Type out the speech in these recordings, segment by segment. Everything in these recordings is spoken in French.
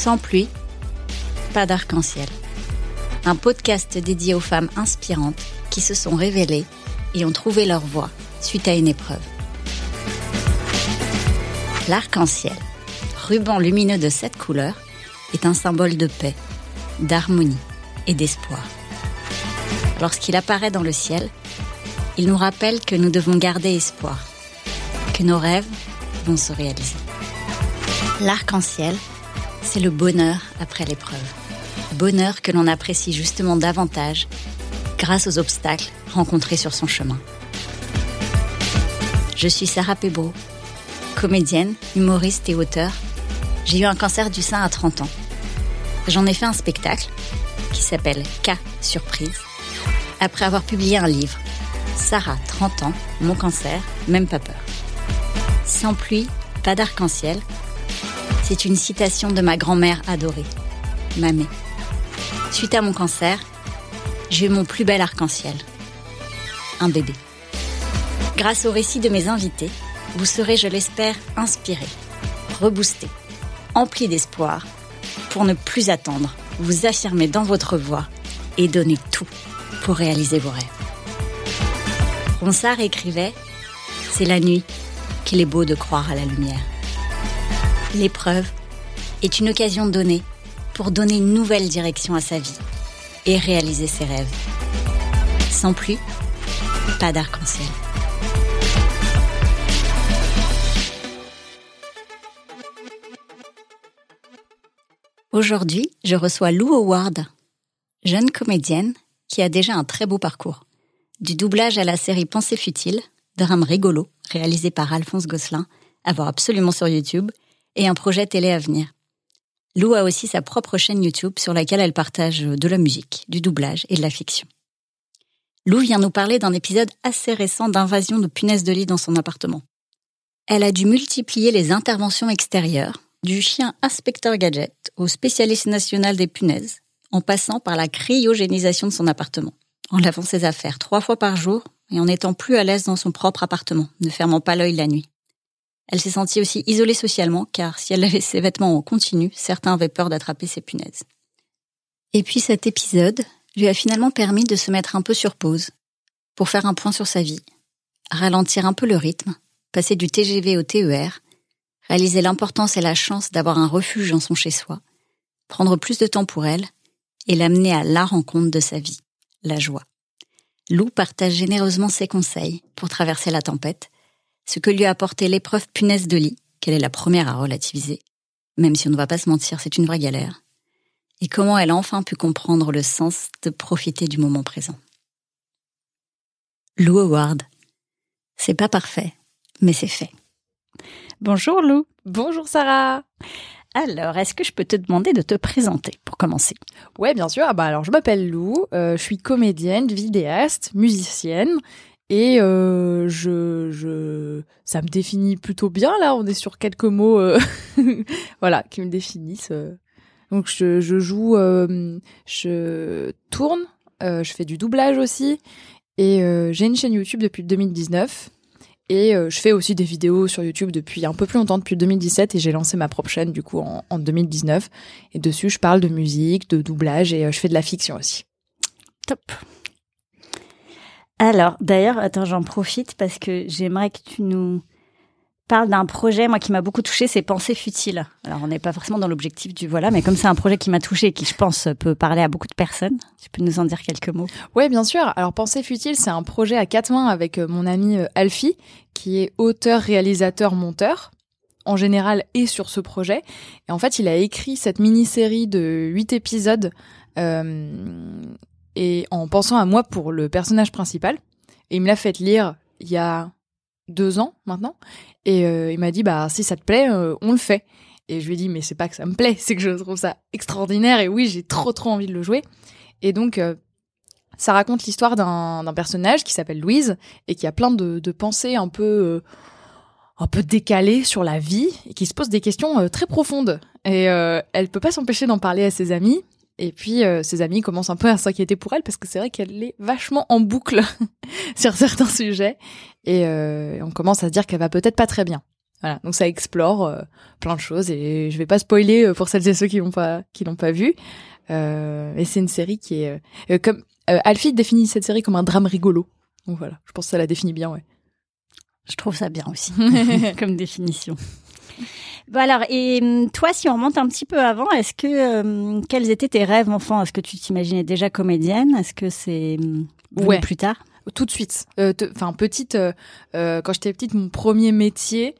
Sans pluie, pas d'arc-en-ciel. Un podcast dédié aux femmes inspirantes qui se sont révélées et ont trouvé leur voie suite à une épreuve. L'arc-en-ciel, ruban lumineux de sept couleurs, est un symbole de paix, d'harmonie et d'espoir. Lorsqu'il apparaît dans le ciel, il nous rappelle que nous devons garder espoir, que nos rêves vont se réaliser. L'arc-en-ciel, c'est le bonheur après l'épreuve. Bonheur que l'on apprécie justement davantage grâce aux obstacles rencontrés sur son chemin. Je suis Sarah Pebro, comédienne, humoriste et auteur. J'ai eu un cancer du sein à 30 ans. J'en ai fait un spectacle qui s'appelle K Surprise après avoir publié un livre, Sarah, 30 ans, mon cancer, même pas peur. Sans pluie, pas d'arc-en-ciel. C'est une citation de ma grand-mère adorée, Mamé. Suite à mon cancer, j'ai eu mon plus bel arc-en-ciel. Un bébé. Grâce au récit de mes invités, vous serez, je l'espère, inspiré, reboosté, empli d'espoir pour ne plus attendre, vous affirmer dans votre voix et donner tout pour réaliser vos rêves. Ronsard écrivait C'est la nuit qu'il est beau de croire à la lumière. L'épreuve est une occasion donnée pour donner une nouvelle direction à sa vie et réaliser ses rêves. Sans pluie, pas d'arc-en-ciel. Aujourd'hui, je reçois Lou Howard, jeune comédienne qui a déjà un très beau parcours. Du doublage à la série Pensée futile, drame rigolo, réalisé par Alphonse Gosselin, à voir absolument sur YouTube, et un projet télé à venir. Lou a aussi sa propre chaîne YouTube sur laquelle elle partage de la musique, du doublage et de la fiction. Lou vient nous parler d'un épisode assez récent d'invasion de punaises de lit dans son appartement. Elle a dû multiplier les interventions extérieures, du chien inspecteur gadget au spécialiste national des punaises, en passant par la cryogénisation de son appartement, en lavant ses affaires trois fois par jour et en étant plus à l'aise dans son propre appartement, ne fermant pas l'œil la nuit. Elle s'est sentie aussi isolée socialement, car si elle lavait ses vêtements en continu, certains avaient peur d'attraper ses punaises. Et puis cet épisode lui a finalement permis de se mettre un peu sur pause, pour faire un point sur sa vie, ralentir un peu le rythme, passer du TGV au TER, réaliser l'importance et la chance d'avoir un refuge dans son chez-soi, prendre plus de temps pour elle et l'amener à la rencontre de sa vie, la joie. Lou partage généreusement ses conseils pour traverser la tempête, ce que lui a apporté l'épreuve punaise de lit, qu'elle est la première à relativiser, même si on ne va pas se mentir, c'est une vraie galère, et comment elle a enfin pu comprendre le sens de profiter du moment présent. Lou Howard. C'est pas parfait, mais c'est fait. Bonjour Lou. Bonjour Sarah. Alors, est-ce que je peux te demander de te présenter pour commencer? Ouais, bien sûr. Ah bah alors, je m'appelle Lou, euh, je suis comédienne, vidéaste, musicienne. Et euh, je, je, ça me définit plutôt bien là. On est sur quelques mots, euh, voilà, qui me définissent. Donc je, je joue, je tourne, je fais du doublage aussi, et j'ai une chaîne YouTube depuis 2019 et euh, je fais aussi des vidéos sur YouTube depuis un peu plus longtemps, depuis 2017, et j'ai lancé ma propre chaîne du coup en, en, 2019. Et dessus, je parle de musique, de doublage, et euh, je fais de la fiction aussi. Top. Alors, d'ailleurs, attends, j'en profite parce que j'aimerais que tu nous parle d'un projet, moi, qui m'a beaucoup touché, c'est Pensée futile. Alors, on n'est pas forcément dans l'objectif du voilà, mais comme c'est un projet qui m'a touché et qui, je pense, peut parler à beaucoup de personnes, tu peux nous en dire quelques mots? Oui, bien sûr. Alors, Pensée futile, c'est un projet à quatre mains avec euh, mon ami euh, Alfie, qui est auteur, réalisateur, monteur en général et sur ce projet. Et en fait, il a écrit cette mini-série de huit épisodes euh, et en pensant à moi pour le personnage principal. Et il me l'a fait lire il y a deux ans maintenant. Et euh, il m'a dit, bah si ça te plaît, euh, on le fait. Et je lui ai dit, mais c'est pas que ça me plaît, c'est que je trouve ça extraordinaire. Et oui, j'ai trop trop envie de le jouer. Et donc, euh, ça raconte l'histoire d'un personnage qui s'appelle Louise et qui a plein de, de pensées un peu un peu décalées sur la vie et qui se pose des questions très profondes. Et elle peut pas s'empêcher d'en parler à ses amis. Et puis ses amis commencent un peu à s'inquiéter pour elle parce que c'est vrai qu'elle est vachement en boucle sur certains sujets et euh, on commence à se dire qu'elle va peut-être pas très bien. Voilà, donc ça explore plein de choses et je vais pas spoiler pour celles et ceux qui l'ont pas qui l'ont pas vu. Euh, et c'est une série qui est comme Alfie définit cette série comme un drame rigolo. Donc voilà, je pense que ça la définit bien, ouais. Je trouve ça bien aussi comme définition. Bon alors, et hum, toi, si on remonte un petit peu avant, est-ce que hum, quels étaient tes rêves enfant? Est-ce que tu t'imaginais déjà comédienne? Est-ce que c'est hum, ouais. plus tard? Tout de suite. Euh, enfin, petite, euh, euh, quand j'étais petite, mon premier métier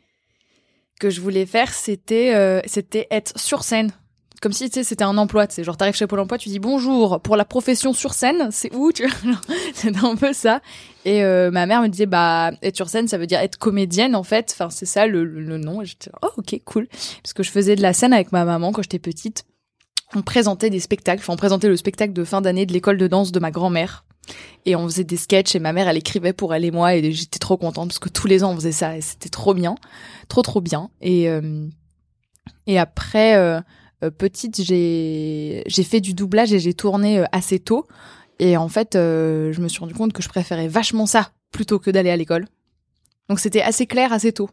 que je voulais faire, c'était c'était être sur scène comme si c'était un emploi, tu genre t'arrives chez Pôle Emploi, tu dis bonjour pour la profession sur scène, c'est où tu C'était un peu ça. Et euh, ma mère me disait bah être sur scène, ça veut dire être comédienne en fait. Enfin c'est ça le, le nom. Et j'étais oh ok cool parce que je faisais de la scène avec ma maman quand j'étais petite. On présentait des spectacles, enfin on présentait le spectacle de fin d'année de l'école de danse de ma grand-mère. Et on faisait des sketchs et ma mère elle écrivait pour elle et moi et j'étais trop contente parce que tous les ans on faisait ça et c'était trop bien, trop trop bien. Et euh, et après euh, petite, j'ai j'ai fait du doublage et j'ai tourné euh, assez tôt. Et en fait, euh, je me suis rendu compte que je préférais vachement ça plutôt que d'aller à l'école. Donc c'était assez clair assez tôt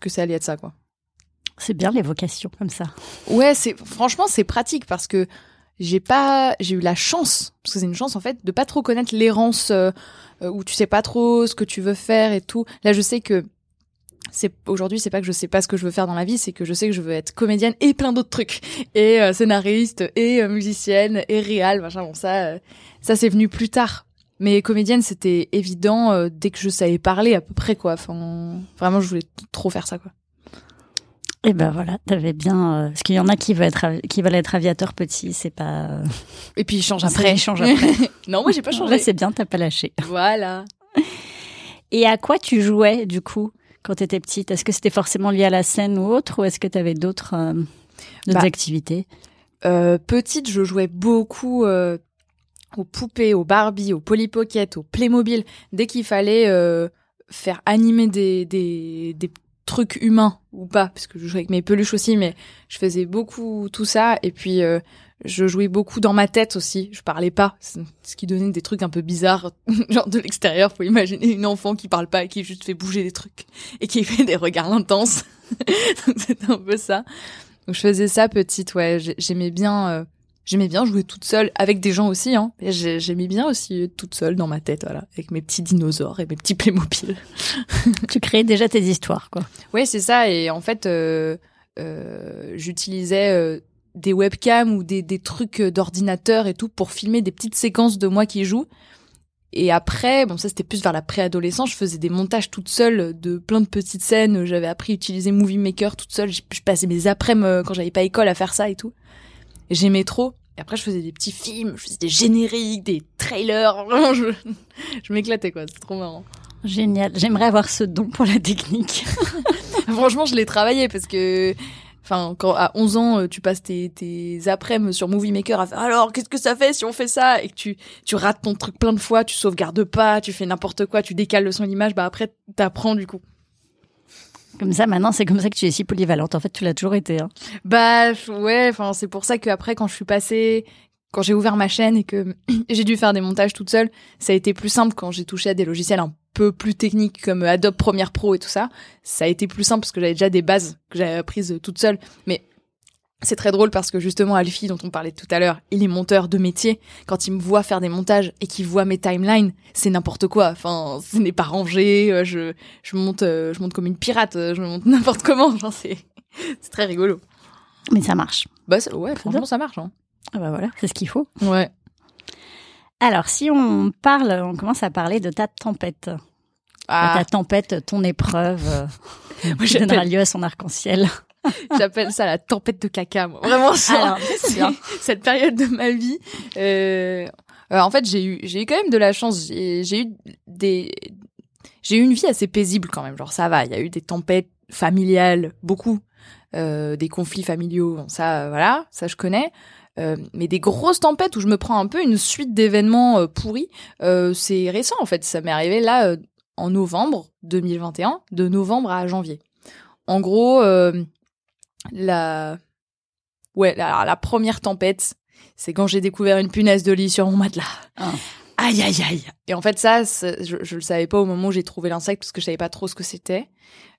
que ça allait être ça, quoi. C'est bien les vocations comme ça. Ouais, c'est franchement c'est pratique parce que j'ai pas j'ai eu la chance parce que c'est une chance en fait de pas trop connaître l'errance où tu sais pas trop ce que tu veux faire et tout. Là, je sais que c'est aujourd'hui c'est pas que je sais pas ce que je veux faire dans la vie c'est que je sais que je veux être comédienne et plein d'autres trucs et euh, scénariste et euh, musicienne et réal machin bon ça euh, ça c'est venu plus tard mais comédienne c'était évident dès que je savais parler à peu près quoi enfin vraiment je voulais trop faire ça quoi et ben voilà, t'avais bien. parce qu'il y en a qui veulent être qui veulent être aviateur petit, c'est pas. Et puis ils changent après. Ils changent après. non, moi j'ai pas changé. c'est bien, t'as pas lâché. Voilà. Et à quoi tu jouais du coup? Quand tu étais petite Est-ce que c'était forcément lié à la scène ou autre, ou est-ce que tu avais d'autres euh, bah, activités? euh, Petite, je jouais beaucoup euh, aux poupées, aux Barbie, aux Polly Pocket, aux Playmobil. Dès qu'il fallait faire animer des, des, des trucs humains ou pas, parce que je jouais avec mes peluches aussi, mais je faisais beaucoup tout ça. Et puis je jouais beaucoup dans ma tête aussi. Je parlais pas, ce qui donnait des trucs un peu bizarres, genre de l'extérieur. Faut imaginer une enfant qui parle pas et qui juste fait bouger des trucs et qui fait des regards intenses. C'était un peu ça. Donc je faisais ça petite, ouais. J'aimais bien, euh, j'aimais bien jouer toute seule avec des gens aussi. Hein. J'aimais bien aussi toute seule dans ma tête, voilà, avec mes petits dinosaures et mes petits Playmobil. tu créais déjà tes histoires, quoi. Ouais, c'est ça. Et en fait, euh, euh, j'utilisais euh, des webcams ou des, des trucs d'ordinateur et tout pour filmer des petites séquences de moi qui joue. Et après, bon ça c'était plus vers la préadolescence, je faisais des montages toute seule de plein de petites scènes, j'avais appris à utiliser Movie Maker toute seule, je, passais mes après-midi euh, quand j'avais pas école à faire ça et tout. J'aimais trop. Et après je faisais des petits films, je faisais des génériques, des trailers, vraiment je, je m'éclatais quoi, c'est trop marrant. Génial, j'aimerais avoir ce don pour la technique. Franchement, je l'ai travaillé parce que Enfin, quand à 11 ans, euh, tu passes tes, tes après-midi sur Movie Maker à faire alors qu'est-ce que ça fait si on fait ça? Et que tu tu rates ton truc plein de fois, tu sauvegardes pas, tu fais n'importe quoi, tu décales le son l'image, bah après t'apprends du coup. Comme ça, maintenant, c'est comme ça que tu es si polyvalente. En fait, tu l'as toujours été. Hein. Bah ouais, enfin c'est pour ça que après, quand je suis passée, quand j'ai ouvert ma chaîne et que j'ai dû faire des montages toute seule, ça a été plus simple quand j'ai touché à des logiciels un peu plus techniques comme Adobe Premiere Pro et tout ça. Ça a été plus simple parce que j'avais déjà des bases que j'avais apprises toute seule. Mais c'est très drôle parce que justement Alfie dont on parlait tout à l'heure, il est monteur de métier. Quand il me voit faire des montages et qu'il voit mes timelines, c'est n'importe quoi. Enfin, ce n'est pas rangé. Euh, je je monte euh, je monte comme une pirate. Euh, je monte n'importe comment. Enfin, c'est c'est très rigolo. Mais ça marche. Bah ouais, franchement ça marche. Hein. Ah bah voilà, c'est ce qu'il faut. Ouais. Alors, si on parle, on commence à parler de ta tempête. Ah. Ta tempête, ton épreuve, euh, qui donnera lieu à son arc-en-ciel. J'appelle ça la tempête de caca, moi. Vraiment ça. cette période de ma vie. Euh, euh, en fait, j'ai eu, j'ai eu quand même de la chance. J'ai eu des, j'ai eu une vie assez paisible quand même. Genre ça va. Il y a eu des tempêtes familiales, beaucoup, euh, des conflits familiaux. Bon, ça, voilà, ça je connais. Euh, mais des grosses tempêtes où je me prends un peu une suite d'événements euh, pourris, euh, c'est récent en fait. Ça m'est arrivé là en novembre 2021, de novembre à janvier. En gros, la ouais, la, la première tempête, c'est quand j'ai découvert une punaise de lit sur mon matelas. Ah. aïe aïe aïe. Et en fait ça, je, je le savais pas au moment où j'ai trouvé l'insecte parce que je savais pas trop ce que c'était.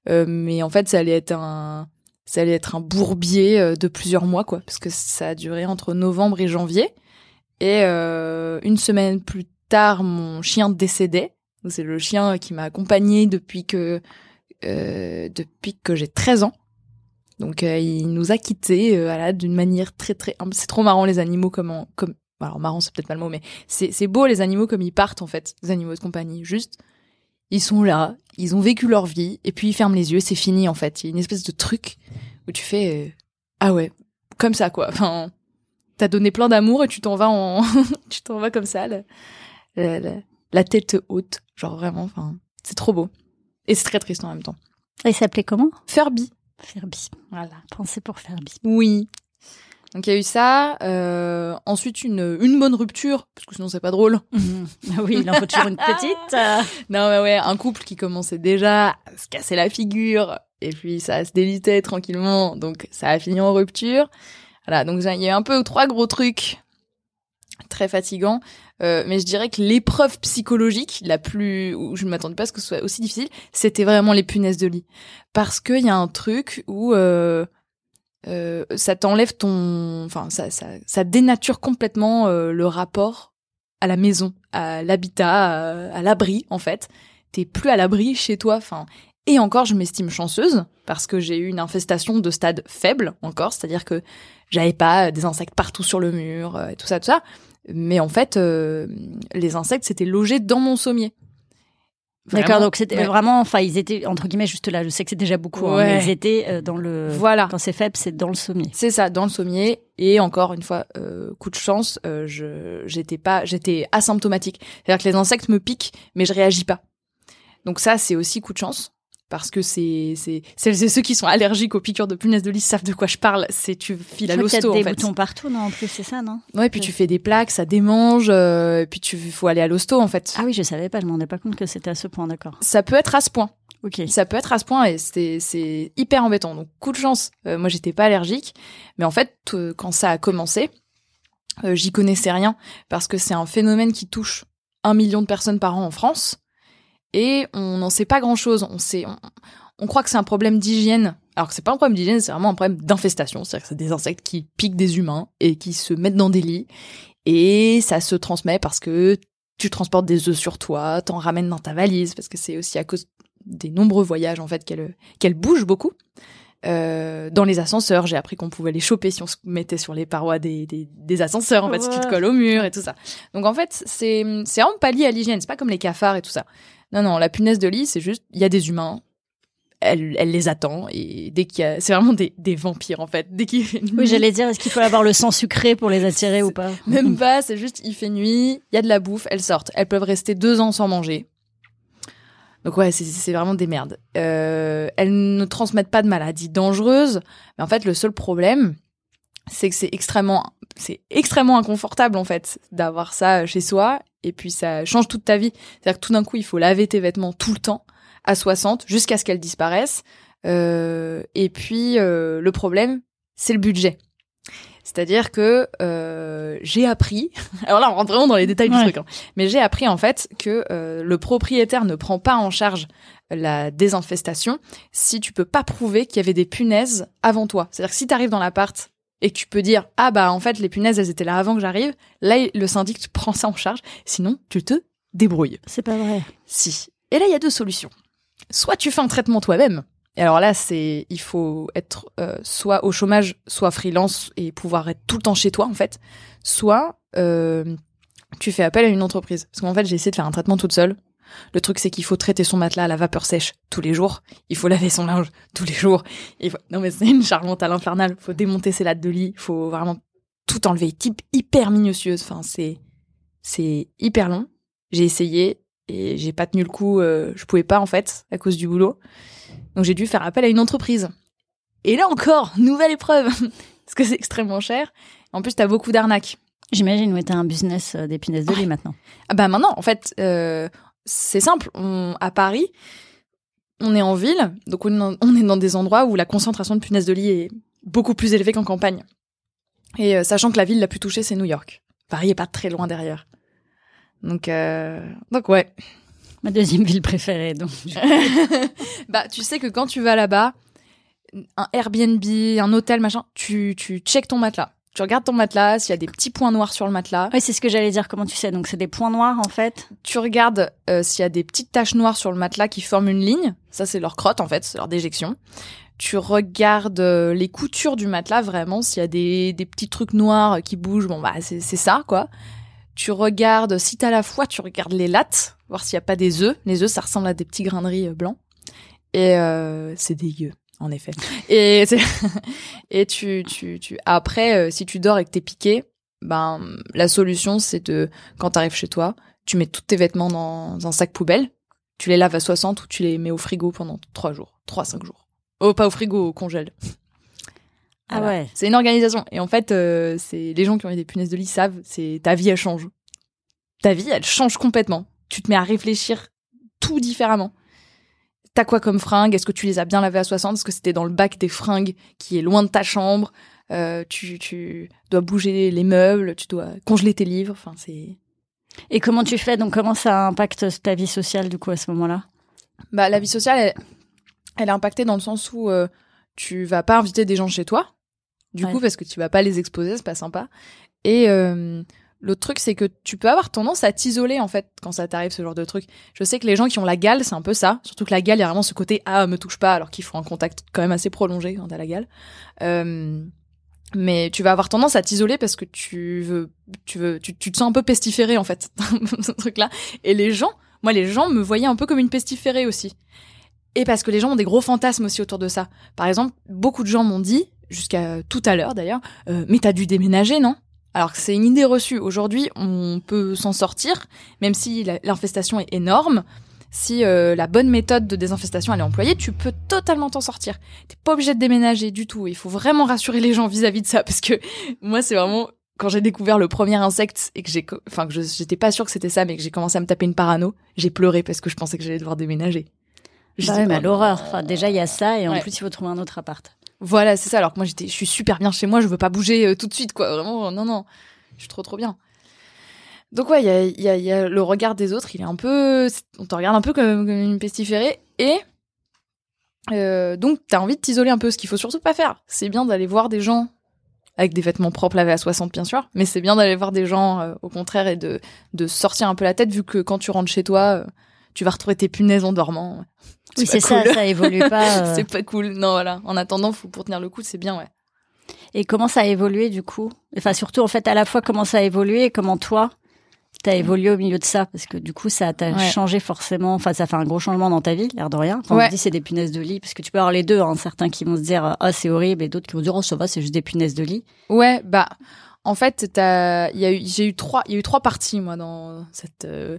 Euh, mais en fait, ça allait être un, ça allait être un bourbier euh, de plusieurs mois quoi, parce que ça a duré entre novembre et janvier. Et euh, une semaine plus tard, mon chien décédait. C'est le chien qui m'a accompagné depuis que euh, depuis que j'ai 13 ans. Donc il nous a quittés d'une manière très très c'est trop marrant les animaux comme comme alors marrant c'est peut-être pas le mot mais c'est beau les animaux comme ils partent en fait les animaux de compagnie juste ils sont là ils ont vécu leur vie et puis ils ferment les yeux c'est fini en fait. Il y a une espèce de truc où tu fais euh, ah ouais comme ça quoi. Enfin t'as donné plein d'amour et tu t'en vas en tu t'en vas comme ça la, la, la tête haute genre vraiment enfin c'est trop beau. Et c'est très triste en même temps. Et il s'appelait comment? Furby Furby. Voilà, pensez pour Furby. Oui. Donc il y a eu ça. Euh, ensuite une une bonne rupture parce que sinon c'est pas drôle. Ah oui, il en faut toujours une petite. non mais ouais, un couple qui commençait déjà à se casser la figure et puis ça se délitait tranquillement. Donc ça a fini en rupture. Voilà, donc il y a eu un peu trois gros trucs très fatigants. Euh, mais je dirais que l'épreuve psychologique la plus où je ne m'attendais pas à ce que ce soit aussi difficile, c'était vraiment les punaises de lit, parce qu'il y a un truc où euh, euh, ça t'enlève ton, enfin ça, ça, ça dénature complètement euh, le rapport à la maison, à l'habitat, à, l'abri en fait. T'es plus à l'abri chez toi, enfin. Et encore, je m'estime chanceuse parce que j'ai eu une infestation de stade faible encore, c'est-à-dire que j'avais pas des insectes partout sur le mur et tout ça, tout ça. Mais en fait, euh, les insectes s'étaient logés dans mon sommier. D'accord, donc c'était vraiment, enfin, ils étaient entre guillemets juste là. Je sais que c'est déjà beaucoup, hein, mais ils étaient euh, dans le. Voilà. Quand c'est faible, c'est dans le sommier. C'est ça, dans le sommier. Et encore une fois, euh, coup de chance, je j'étais pas, j'étais asymptomatique. C'est-à-dire que les insectes me piquent, mais je réagis pas. Donc ça, c'est aussi coup de chance parce que c'est c'est celles et ceux qui sont allergiques aux piqûres de punaises de lit savent de quoi je parle. C'est tu files à l'hosto en fait. des boutons partout, non En plus, c'est ça, non? Ouais, puis tu fais des plaques, ça démange, euh, puis tu faut aller à l'hosto en fait. Ah oui, je savais pas, je me rendais pas compte que c'était à ce point, d'accord. Ça peut être à ce point. Ok. Ça peut être à ce point et c'est c'est hyper embêtant. Donc coup de chance. Euh, moi, j'étais pas allergique, mais en fait, quand ça a commencé, euh, j'y connaissais rien parce que c'est un phénomène qui touche un million de personnes par an en France et on n'en sait pas grand chose. On sait, on, croit que c'est un problème d'hygiène, alors que c'est pas un problème d'hygiène, c'est vraiment un problème d'infestation. C'est-à-dire que c'est des insectes qui piquent des humains et qui se mettent dans des lits et ça se transmet parce que tu transportes des œufs sur toi, t'en ramènes dans ta valise parce que c'est aussi à cause des nombreux voyages en fait qu'elle qu'elle bouge beaucoup. Euh, dans les ascenseurs, j'ai appris qu'on pouvait les choper si on se mettait sur les parois des, des, des ascenseurs, en fait, si tu te colles au mur et tout ça. Donc en fait, c'est c'est vraiment pas lié à l'hygiène, c'est pas comme les cafards et tout ça. Non, non, la punaise de lit, c'est juste, il y a des humains, elle, elle les attend et dès qu'il y a, c'est vraiment des, des vampires en fait. Dès qu'il fait nuit. Oui, j'allais dire, est-ce qu'il faut avoir le sang sucré pour les attirer ou pas Même pas, c'est juste, il fait nuit, il y a de la bouffe, elles sortent. Elles peuvent rester deux ans sans manger. Donc ouais, c'est vraiment des merdes. Euh, elles ne transmettent pas de maladies dangereuses, mais en fait, le seul problème, c'est que c'est extrêmement, c'est extrêmement inconfortable en fait d'avoir ça chez soi et puis ça change toute ta vie. C'est-à-dire que tout d'un coup, il faut laver tes vêtements tout le temps à 60 jusqu'à ce qu'elles disparaissent. Euh, et puis euh, le problème, c'est le budget. C'est-à-dire que euh, j'ai appris, alors là on rentre vraiment dans les détails du truc, hein, mais j'ai appris en fait que euh, le propriétaire ne prend pas en charge la désinfestation si tu peux pas prouver qu'il y avait des punaises avant toi. C'est-à-dire que si tu arrives dans l'appart et que tu peux dire ah bah en fait les punaises elles étaient là avant que j'arrive, là le syndic prend ça en charge, sinon tu te débrouilles. C'est pas vrai. Si. Et là il y a deux solutions. Soit tu fais un traitement toi-même. Et alors là c'est il faut être euh, soit au chômage, soit freelance et pouvoir être tout le temps chez toi en fait. Soit euh, tu fais appel à une entreprise. Parce qu'en fait j'ai essayé de faire un traitement toute seule. Le truc, c'est qu'il faut traiter son matelas à la vapeur sèche tous les jours. Il faut laver son linge tous les jours. Il faut... Non, mais c'est une charmante à l'infernal. Il faut démonter ses lattes de lit. Il faut vraiment tout enlever. Type hyper minutieuse. Enfin, c'est, c'est hyper long. J'ai essayé et j'ai pas tenu le coup. Euh, je pouvais pas, en fait, à cause du boulot. Donc, j'ai dû faire appel à une entreprise. Et là encore, nouvelle épreuve. Parce que c'est extrêmement cher. En plus, t'as beaucoup d'arnaques. J'imagine, oui, t'as un business euh, d'épinesse de lit maintenant. Ah bah maintenant, en fait, euh, c'est simple. On, à Paris, on est en ville, donc on, est dans des endroits où la concentration de punaises de lit est beaucoup plus élevée qu'en campagne. Et euh, sachant que la ville la plus touchée, c'est New York. Paris est pas très loin derrière. Donc, euh, donc ouais. Ma deuxième ville préférée, donc. bah, tu sais que quand tu vas là-bas, un Airbnb, un hôtel, machin, tu, tu checkes ton matelas. Tu regardes ton matelas, s'il y a des petits points noirs sur le matelas. Oui, c'est ce que j'allais dire. Comment tu sais? Donc, c'est des points noirs, en fait. Tu regardes euh, s'il y a des petites taches noires sur le matelas qui forment une ligne. Ça, c'est leur crotte, en fait, c'est leur déjection. Tu regardes euh, les coutures du matelas, vraiment, s'il y a des, des petits trucs noirs qui bougent. Bon, bah, c'est ça, quoi. Tu regardes, si t'as la foi, tu regardes les lattes, voir s'il y a pas des œufs. Les œufs, ça ressemble à des petits grains de riz euh, blancs. Et euh, c'est dégueu en effet. Et et tu tu tu après euh, si tu dors et que t'es piqué, ben la solution c'est de quand t'arrives chez toi, tu mets tous tes vêtements dans un sac poubelle, tu les laves à 60 ou tu les mets au frigo pendant 3 jours, 3 5 jours. Oh pas au frigo, au congèle. Ah ouais. C'est une organisation et en fait euh, c'est les gens qui ont eu des punaises de lit savent, c'est ta vie elle change. Ta vie elle change complètement. Tu te mets à réfléchir tout différemment t'as quoi comme fringues? Est-ce que tu les as bien lavées à 60 Est-ce que c'était dans le bac des fringues qui est loin de ta chambre euh, tu, tu dois bouger les meubles, tu dois congeler tes livres. Enfin, c'est. Et comment tu fais? Donc, comment ça impacte ta vie sociale du coup à ce moment-là? Bah, la vie sociale, elle, elle est impactée dans le sens où euh, tu vas pas inviter des gens chez toi, du coup, parce que tu vas pas les exposer, c'est pas sympa. Et euh, L'autre truc, c'est que tu peux avoir tendance à t'isoler en fait quand ça t'arrive ce genre de truc. Je sais que les gens qui ont la gale, c'est un peu ça. Surtout que la gale, il y a vraiment ce côté ah me touche pas, alors qu'il faut un contact quand même assez prolongé quand t'as la gale. Euh, mais tu vas avoir tendance à t'isoler parce que tu veux, tu veux, tu, te sens un peu pestiféré en fait, ce truc-là. Et les gens, moi les gens me voyaient un peu comme une pestiférée aussi. Et parce que les gens ont des gros fantasmes aussi autour de ça. Par exemple, beaucoup de gens m'ont dit, jusqu'à tout à l'heure d'ailleurs, euh, mais t'as dû déménager, non? Alors que c'est une idée reçue. Aujourd'hui, on peut s'en sortir, même si l'infestation est énorme. Si euh, la bonne méthode de désinfestation elle est employée, tu peux totalement t'en sortir. T'es pas obligé de déménager du tout. Il faut vraiment rassurer les gens vis-à-vis de ça, parce que moi, c'est vraiment quand j'ai découvert le premier insecte et que j'ai, enfin que j'étais pas sûre que c'était ça, mais que j'ai commencé à me taper une parano, j'ai pleuré parce que je pensais que j'allais devoir déménager. Bah mais l'horreur. Enfin, déjà il y a ça et en plus il faut trouver un autre appart. Voilà, c'est ça. Alors que moi, j'étais, je suis super bien chez moi, je veux pas bouger euh, tout de suite, quoi. Vraiment, non, non. Je suis trop, trop bien. Donc ouais, il y a, y, a, y a, le regard des autres, il est un peu, on te regarde un peu comme, une pestiférée, et euh, donc t'as envie de t'isoler un peu. Ce qu'il faut surtout pas faire, c'est bien d'aller voir des gens avec des vêtements propres lavés à 60 bien sûr, mais c'est bien d'aller voir des gens euh, au contraire et de sortir un peu la tête vu que quand tu rentres chez toi, euh, tu vas retrouver tes punaises en dormant. Oui, c'est ça, ça évolue pas. Euh. c'est pas cool. Non, voilà. En attendant, faut, pour tenir le coup, c'est bien, ouais. Et comment ça a évolué du coup? Enfin, surtout en fait, à la fois comment ça a évolué et comment toi t'as évolué au milieu de ça? Parce que du coup ça t'a changé forcément enfin ça fait un gros changement dans ta vie l'air de rien quand on dit c'est des punaises de lit parce que tu peux avoir les deux hein, certains qui vont se dire ah c'est horrible et d'autres qui vont dire oh ça va c'est juste des punaises de lit ouais bah en fait t'as il y a eu j'ai eu trois il y a eu trois parties moi dans cette euh,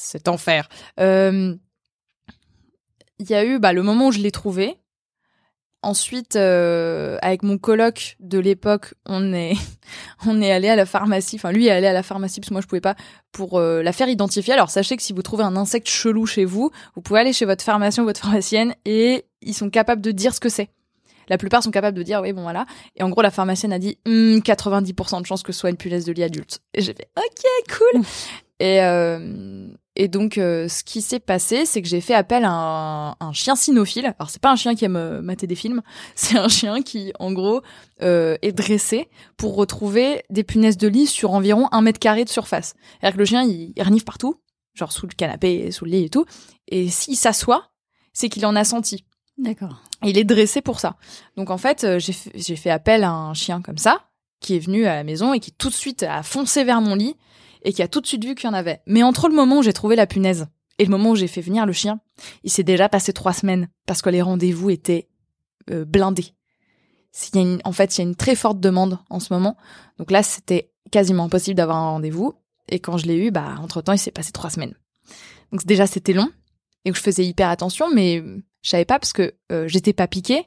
cet enfer euh, il y a eu bah, le moment où je l'ai trouvé. Ensuite, euh, avec mon coloc de l'époque, on est on est allé à la pharmacie. Enfin, lui est allé à la pharmacie parce que moi je pouvais pas pour euh, la faire identifier. Alors sachez que si vous trouvez un insecte chelou chez vous, vous pouvez aller chez votre pharmacien ou votre pharmacienne et ils sont capables de dire ce que c'est. La plupart sont capables de dire oui bon voilà. Et en gros la pharmacienne a dit 90% hum, de chance que ce soit une punaise de lit adulte. Et j'ai fait ok cool. et euh, et donc, euh, ce qui s'est passé, c'est que j'ai fait appel à un, chien cynophile. Alors, c'est pas un chien qui aime euh, mater des films, c'est un chien qui, en gros, euh, est dressé pour retrouver des punaises de lit sur environ un mètre carré de surface. C'est-à-dire que le chien, il, il renifle partout, genre sous le canapé, sous le lit et tout. Et s'il s'assoit, c'est qu'il en a senti. D'accord. Il est dressé pour ça. Donc, en fait, j'ai fait, fait appel à un chien comme ça, qui est venu à la maison et qui tout de suite a foncé vers mon lit et qui a tout de suite vu qu'il y en avait. Mais entre le moment où j'ai trouvé la punaise et le moment où j'ai fait venir le chien, il s'est déjà passé trois semaines parce que les rendez-vous étaient euh, blindés. en fait, il y a une très forte demande en ce moment. Donc là, c'était quasiment impossible d'avoir un rendez-vous. Et quand je l'ai eu, bah, entre temps, il s'est passé trois semaines. Donc déjà, c'était long et je faisais hyper attention, mais je savais pas parce que euh, j'étais pas piquée.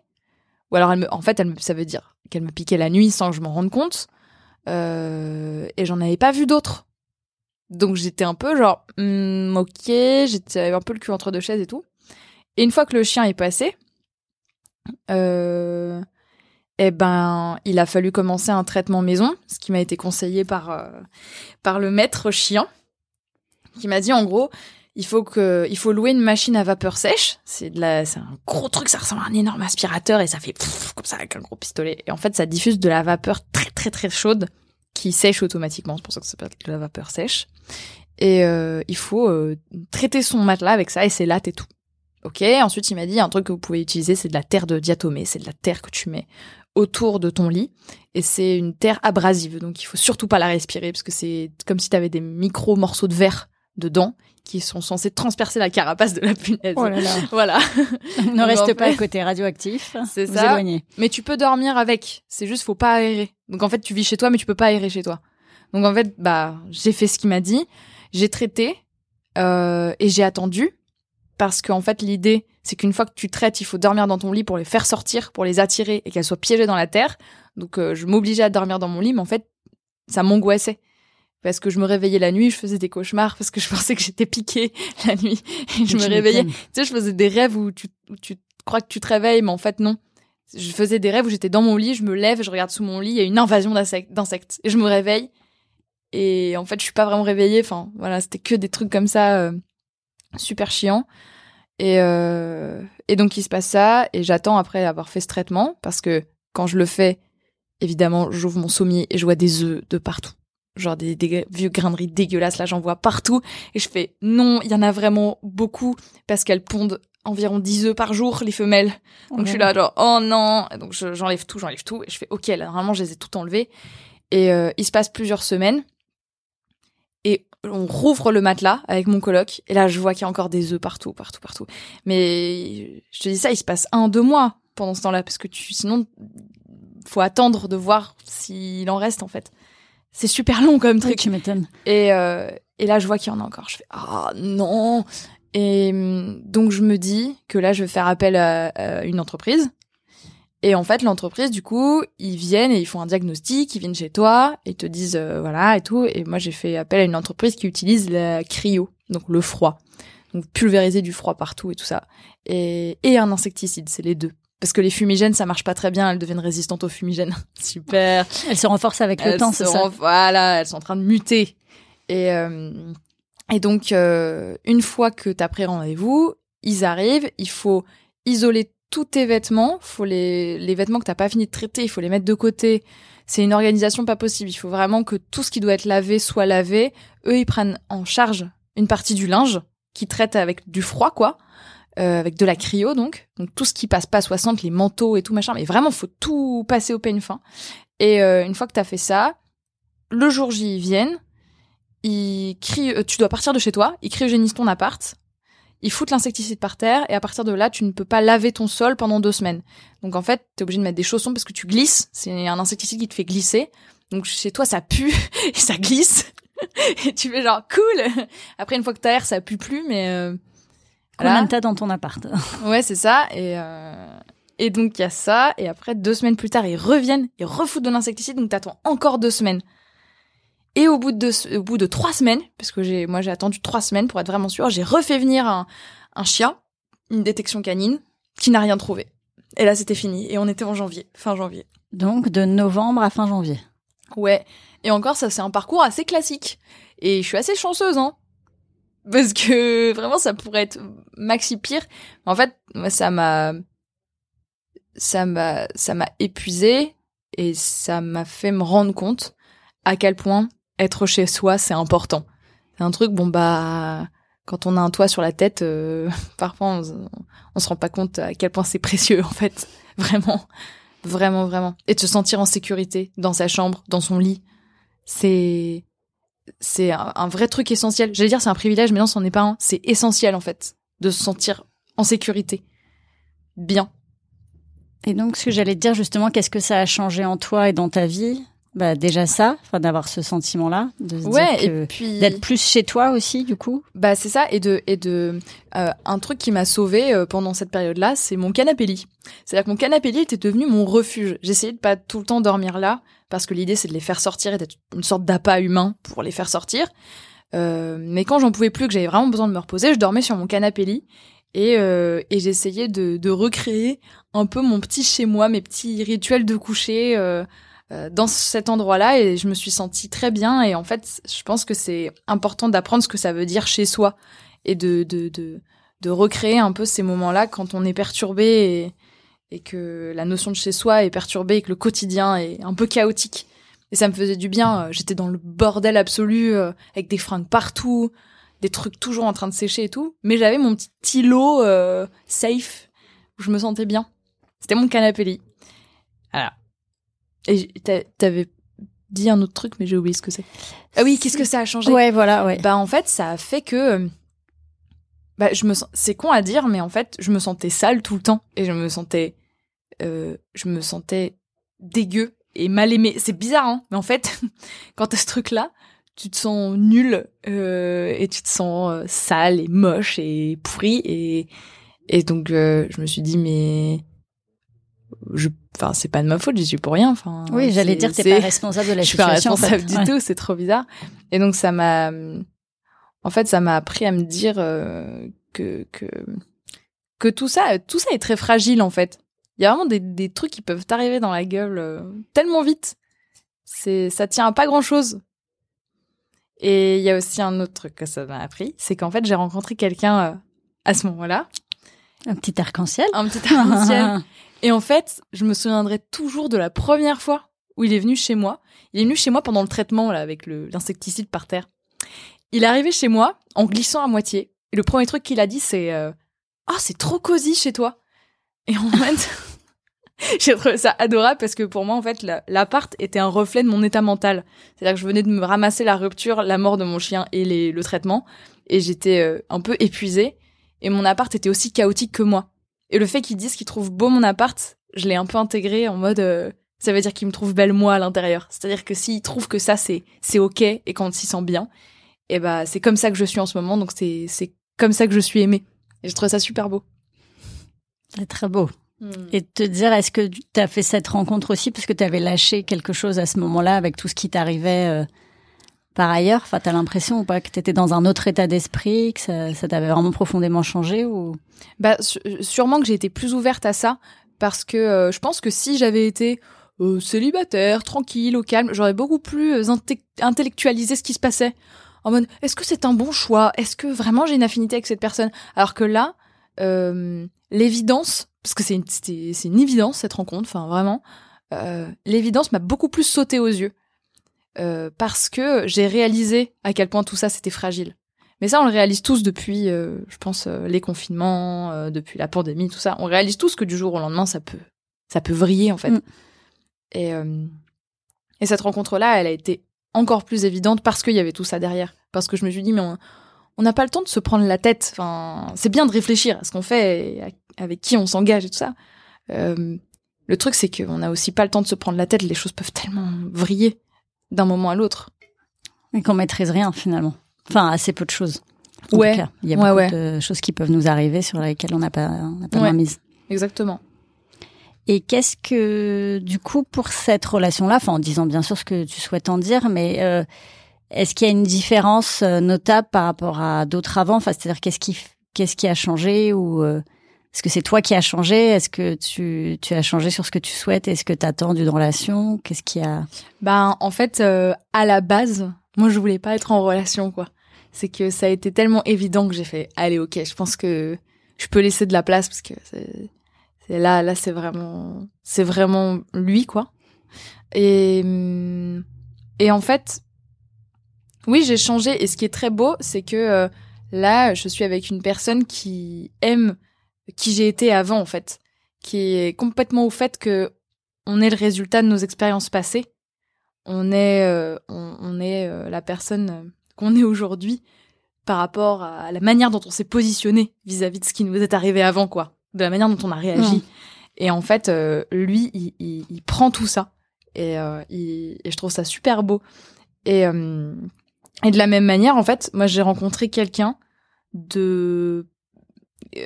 Ou alors, en fait, ça veut dire qu'elle me piquait la nuit sans que je m'en rende compte. Euh, et j'en avais pas vu d'autres. Donc j'étais un peu genre, hmm, ok, j'étais un peu le cul entre deux chaises et tout. Et une fois que le chien est passé, euh, eh ben, il a fallu commencer un traitement maison, ce qui m'a été conseillé par euh, par le maître chien, qui m'a dit en gros, il faut que, il faut louer une machine à vapeur sèche. C'est de la, c'est un gros truc, ça ressemble à un énorme aspirateur et ça fait comme ça avec un gros pistolet. Et en fait, ça diffuse de la vapeur très très très chaude qui sèche automatiquement. C'est pour ça que ça s'appelle la vapeur sèche. Et euh, il faut euh, traiter son matelas avec ça et c'est là et tout. Ok. Ensuite, il m'a dit un truc que vous pouvez utiliser, c'est de la terre de diatomée. C'est de la terre que tu mets autour de ton lit et c'est une terre abrasive. Donc il faut surtout pas la respirer parce que c'est comme si tu avais des micro morceaux de verre dedans qui sont censés transpercer la carapace de la punaise. Oh là là. Voilà. ne reste pas à côté radioactif. C'est ça. éloignez. Mais tu peux dormir avec. C'est juste faut pas aérer. Donc en fait, tu vis chez toi mais tu peux pas aérer chez toi. Donc en fait, bah j'ai fait ce qu'il m'a dit, j'ai traité euh, et j'ai attendu parce qu'en fait l'idée c'est qu'une fois que tu traites, il faut dormir dans ton lit pour les faire sortir, pour les attirer et qu'elles soient piégées dans la terre. Donc euh, je m'obligeais à dormir dans mon lit, mais en fait ça m'angoissait parce que je me réveillais la nuit, je faisais des cauchemars parce que je pensais que j'étais piquée la nuit et je me réveillais. Tu sais, je faisais des rêves où tu, où tu crois que tu te réveilles, mais en fait non. Je faisais des rêves où j'étais dans mon lit, je me lève, je regarde sous mon lit, il y a une invasion d'insectes, d'insectes. et je me réveille et en fait je suis pas vraiment réveillée. Enfin voilà, c'était que des trucs comme ça, euh, super chiants. Et euh, et donc il se passe ça et j'attends après avoir fait ce traitement parce que quand je le fais, évidemment j'ouvre mon sommier et je vois des œufs de partout genre des, des vieux riz dégueulasses là j'en vois partout. Et je fais non il y en a vraiment beaucoup parce qu'elles pondent environ 10 œufs par jour les femelles. Donc je suis là genre oh non. Et donc je- j'enlève tout j'enlève tout. Et je fais ok là normalement je les ai tout enlevés et euh, il se passe plusieurs semaines. Et on rouvre le matelas avec mon coloc. Et là je vois qu'il y a encore des œufs partout partout partout. Mais je te dis ça il se passe un deux mois pendant ce temps-là. Parce que tu sinon faut attendre de voir s'il en reste en fait c'est super long comme Oui, truc tu m'étonnes. et, euh, et là, je vois qu'il y en a encore. Je fais ah non. Et hum, donc je me dis que là, je vais faire appel à, à une entreprise. Et en fait, l'entreprise, du coup, ils viennent et ils font un diagnostic, ils viennent chez toi et ils te disent euh, voilà et tout. Et moi, j'ai fait appel à une entreprise qui utilise la cryo, donc le froid, donc pulvériser du froid partout et tout ça, et, et un insecticide, c'est les deux. Parce que les fumigènes, ça marche pas très bien, elles deviennent résistantes aux fumigènes. Super. Elle se renforce avec le Elles temps, c'est ça Voilà, elles sont en train de muter. Et, euh, et donc, euh, une fois que t'as pris rendez-vous, ils arrivent, il faut isoler tous tes vêtements, faut les, les vêtements que t'as pas fini de traiter, il faut les mettre de côté. C'est une organisation pas possible. Il faut vraiment que tout ce qui doit être lavé soit lavé. Eux, ils prennent en charge une partie du linge qui traite avec du froid, quoi. Euh, avec de la cryo, donc. Donc, tout ce qui passe pas à 60, les manteaux et tout, machin. Mais vraiment, faut tout passer au peigne fin. Et euh, une fois que t'as fait ça, le jour J, ils viennent, ils crient, euh, tu dois partir de chez toi, ils cryogénisent ton appart, ils foutent l'insecticide par terre, et à partir de là, tu ne peux pas laver ton sol pendant deux semaines. Donc en fait, t'es obligé de mettre des chaussons parce que tu glisses, c'est un insecticide qui te fait glisser. Donc chez toi, ça pue et ça glisse. et tu fais genre cool. Après, une fois que t'aères, ça pue plus, mais euh. Combien t'as dans ton appart Ouais, c'est ça. Et, euh, et donc, il y a ça. Et après, deux semaines plus tard, ils reviennent, ils refoutent de l'insecticide. Donc, t'attends encore deux semaines. Et au bout de, deux- au bout de trois semaines, parce que j'ai, moi, j'ai attendu trois semaines pour être vraiment sûre, j'ai refait venir un, un chien, une détection canine, qui n'a rien trouvé. Et là, c'était fini. Et on était en janvier, fin janvier. Donc de novembre à fin janvier. Ouais. Et encore, ça, c'est un parcours assez classique. Et je suis assez chanceuse, hein. Parce que vraiment, ça pourrait être maxi pire. En fait, moi, ça m'a, ça m'a, ça m'a épuisé et ça m'a fait me rendre compte à quel point être chez soi, c'est important. C'est un truc, bon, bah, quand on a un toit sur la tête, euh, parfois, on, on se rend pas compte à quel point c'est précieux, en fait. Vraiment. Vraiment, vraiment. Et de se sentir en sécurité dans sa chambre, dans son lit. C'est, c'est un, vrai truc essentiel. J'allais dire c'est un privilège, mais non, c'en est pas un. C'est essentiel, en fait, de se sentir en sécurité. Bien. Et donc, ce que j'allais te dire justement, qu'est-ce que ça a changé en toi et dans ta vie? Bah déjà ça, enfin d'avoir ce sentiment-là, de se Ouais, dire que et puis. d'être plus chez toi aussi, du coup. Bah c'est ça et de et de euh, un truc qui m'a sauvé euh, pendant cette période-là, c'est mon canapé lit. C'est-à-dire que mon canapé lit était devenu mon refuge. J'essayais de pas tout le temps dormir là parce que l'idée c'est de les faire sortir et d'être une sorte d'appât humain pour les faire sortir. Euh, mais quand j'en pouvais plus, que j'avais vraiment besoin de me reposer, je dormais sur mon canapé lit et euh, et j'essayais de de recréer un peu mon petit chez moi, mes petits rituels de coucher. euh, dans cet endroit-là et je me suis sentie très bien. Et en fait, je pense que c'est important d'apprendre ce que ça veut dire chez soi et de, de, de, de recréer un peu ces moments-là quand on est perturbé et, que la notion de chez soi est perturbée et que le quotidien est un peu chaotique. Et ça me faisait du bien. J'étais dans le bordel absolu, euh, avec des fringues partout, des trucs toujours en train de sécher et tout. Mais j'avais mon petit îlot euh, safe où je me sentais bien. C'était mon canapé lit. Voilà. Et t'avais dit un autre truc, mais j'ai oublié ce que c'est. Ah oui, qu'est-ce que ça a changé? Ouais, voilà, ouais. Bah en fait, ça a fait que euh, bah je me sens c'est con à dire mais en fait, je me sentais sale tout le temps et je me sentais euh, je me sentais dégueu et mal aimé. C'est bizarre hein, mais en fait, quand t'as ce truc là, tu te sens nul euh, et tu te sens euh, sale et moche et pourri et et donc euh, je me suis dit mais je enfin c'est pas de ma faute j'y suis pour rien enfin oui j'allais dire t'es pas responsable de la je suis pas responsable du tout c'est trop bizarre. Et donc ça m'a en fait ça m'a appris à me dire euh, que que que tout ça tout ça est très fragile en fait. Il y a vraiment des, des trucs qui peuvent t'arriver dans la gueule euh, tellement vite. C'est ça tient à pas grand chose et il y a aussi un autre truc que ça m'a appris c'est qu'en fait j'ai rencontré quelqu'un euh, à ce moment-là. Un petit arc-en-ciel. Un petit arc-en-ciel Et en fait, je me souviendrai toujours de la première fois où il est venu chez moi. Il est venu chez moi pendant le traitement, là, avec l'insecticide par terre. Il est arrivé chez moi en glissant à moitié. Et le premier truc qu'il a dit, c'est euh, Ah, c'est trop cosy chez toi. Et en fait, j'ai trouvé ça adorable parce que pour moi, en fait, l'appart était un reflet de mon état mental. C'est-à-dire que je venais de me ramasser la rupture, la mort de mon chien et le traitement. Et j'étais euh, un peu épuisée. Et mon appart était aussi chaotique que moi. Et le fait qu'ils disent qu'ils trouvent beau mon appart, je l'ai un peu intégré en mode euh, ça veut dire qu'ils me trouvent belle moi à l'intérieur. C'est-à-dire que s'ils trouvent que ça c'est c'est OK et quand on s'y sent bien, et eh bah c'est comme ça que je suis en ce moment donc c'est c'est comme ça que je suis aimée. Et je trouve ça super beau. C'est très beau. Hmm. Et te dire, est-ce que tu as fait cette rencontre aussi parce que tu avais lâché quelque chose à ce moment-là avec tout ce qui t'arrivait euh, par ailleurs Enfin, t'as l'impression ou pas que t'étais dans un autre état d'esprit, que ça, ça t'avait vraiment profondément changé ou? Bah, sûrement que j'ai été plus ouverte à ça parce que euh, je pense que si j'avais été euh, célibataire, tranquille, au calme, j'aurais beaucoup plus euh, intellectualisé ce qui se passait. En mode, est-ce que c'est un bon choix? Est-ce que vraiment j'ai une affinité avec cette personne? Alors que là, l'évidence, parce que c'est une, une évidence cette rencontre, enfin vraiment, l'évidence m'a beaucoup plus sauté aux yeux. Euh, parce que j'ai réalisé à quel point tout ça c'était fragile. Mais ça, on le réalise tous depuis, euh, je pense, euh, les confinements, depuis la pandémie, tout ça. On réalise tous que du jour au lendemain, ça peut, ça peut vriller en fait. Mm. Et et cette rencontre-là, elle a été encore plus évidente parce qu'il y avait tout ça derrière. Parce que je me suis dit, mais on n'a pas le temps de se prendre la tête. Enfin, c'est bien de réfléchir à ce qu'on fait, avec qui on s'engage et tout ça. le truc, c'est qu'on n'a aussi pas le temps de se prendre la tête. Les choses peuvent tellement vriller d'un moment à l'autre. Et qu'on maîtrise rien finalement. Enfin, assez peu de choses. En ouais. Tout cas, il y a beaucoup de choses qui peuvent nous arriver sur lesquelles on n'a pas, on pas mise. Exactement. Et qu'est-ce que, du coup, pour cette relation-là, enfin, en disant bien sûr ce que tu souhaites en dire, mais euh, est-ce qu'il y a une différence euh, notable par rapport à d'autres avant? Enfin, c'est-à-dire qu'est-ce qui, qu'est-ce qui a changé ou euh, est-ce que c'est toi qui as changé? Est-ce que tu, tu as changé sur ce que tu souhaites? Est-ce que tu attends d'une relation? Qu'est-ce qui a Ben en fait euh, à la base, moi je voulais pas être en relation quoi. C'est que ça a été tellement évident que j'ai fait allez OK, je pense que je peux laisser de la place parce que c'est là là c'est vraiment c'est vraiment lui quoi. Et et en fait oui, j'ai changé et ce qui est très beau, c'est que euh, là, je suis avec une personne qui aime qui j'ai été avant en fait, qui est complètement au fait que on est le résultat de nos expériences passées. On est, euh, on, est euh, la personne euh, qu'on est aujourd'hui par rapport à la manière dont on s'est positionné vis-à-vis de ce qui nous est arrivé avant, quoi, de la manière dont on a réagi. Mmh. Et en fait, lui, il, il, il, prend tout ça et, il, et, je trouve ça super beau. Et, et de la même manière, en fait, moi, j'ai rencontré quelqu'un de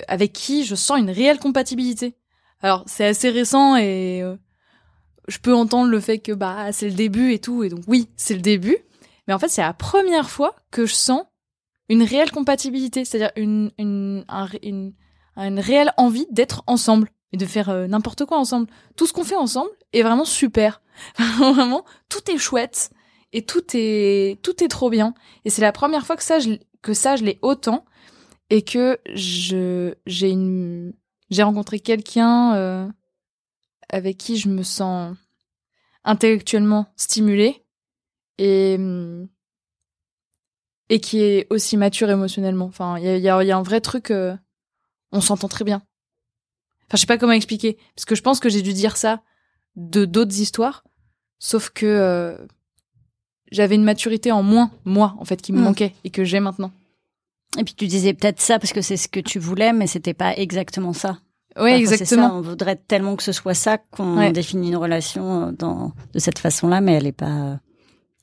avec qui je sens une réelle compatibilité. Alors c'est assez récent et euh, je peux entendre le fait que bah c'est le début et tout et donc oui c'est le début, mais en fait c'est la première fois que je sens une réelle compatibilité, c'est-à-dire une une, une, une réelle envie d'être ensemble mais de faire euh, n'importe quoi ensemble. Tout ce qu'on fait ensemble est vraiment super. vraiment, tout est chouette et tout est tout est trop bien. Et c'est la première fois que ça que ça je l'ai autant et que je j'ai une j'ai rencontré quelqu'un euh, avec qui je me sens intellectuellement stimulée et et qui est aussi mature émotionnellement. Enfin, il y a, y, a, y a, un vrai truc, euh, on s'entend très bien. Enfin, je sais pas comment expliquer, parce que je pense que j'ai dû dire ça de d'autres histoires, sauf que euh, j'avais une maturité en moins, moi, en fait, qui me mm. manquait et que j'ai maintenant. Et puis tu disais peut-être ça parce que c'est ce que tu voulais, mais c'était pas exactement ça. Oui, exactement. Ça, on voudrait tellement que ce soit ça qu'on définit une relation euh, dans, de cette façon-là, mais elle est pas,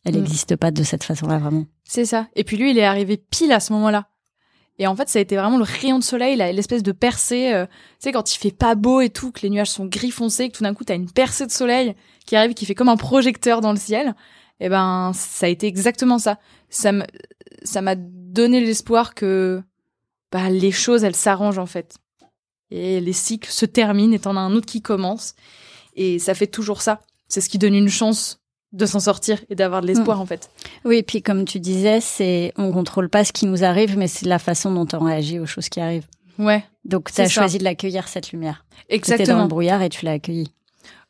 elle n'existe mm. pas de cette façon-là vraiment. C'est ça. Et puis lui, il est arrivé pile à ce moment-là. Et en fait, ça a été vraiment le rayon de soleil, l'espèce de percée. Euh, tu sais, quand il fait pas beau et tout, que les nuages sont gris foncés, que tout d'un coup, t'as une percée de soleil qui arrive, qui fait comme un projecteur dans le ciel. Et eh ben, ça a été exactement ça. Ça ça m'a donné l'espoir que bah, les choses, elles s'arrangent en fait. Et les cycles se terminent et t'en as un autre qui commence. Et ça fait toujours ça. C'est ce qui donne une chance de s'en sortir et d'avoir de l'espoir mm. en fait. Oui, et puis comme tu disais, c'est on contrôle pas ce qui nous arrive, mais c'est la façon dont on réagit aux choses qui arrivent. Ouais. Donc tu as choisi de l'accueillir cette lumière. Exactement. C'était dans le brouillard et tu l'as accueilli.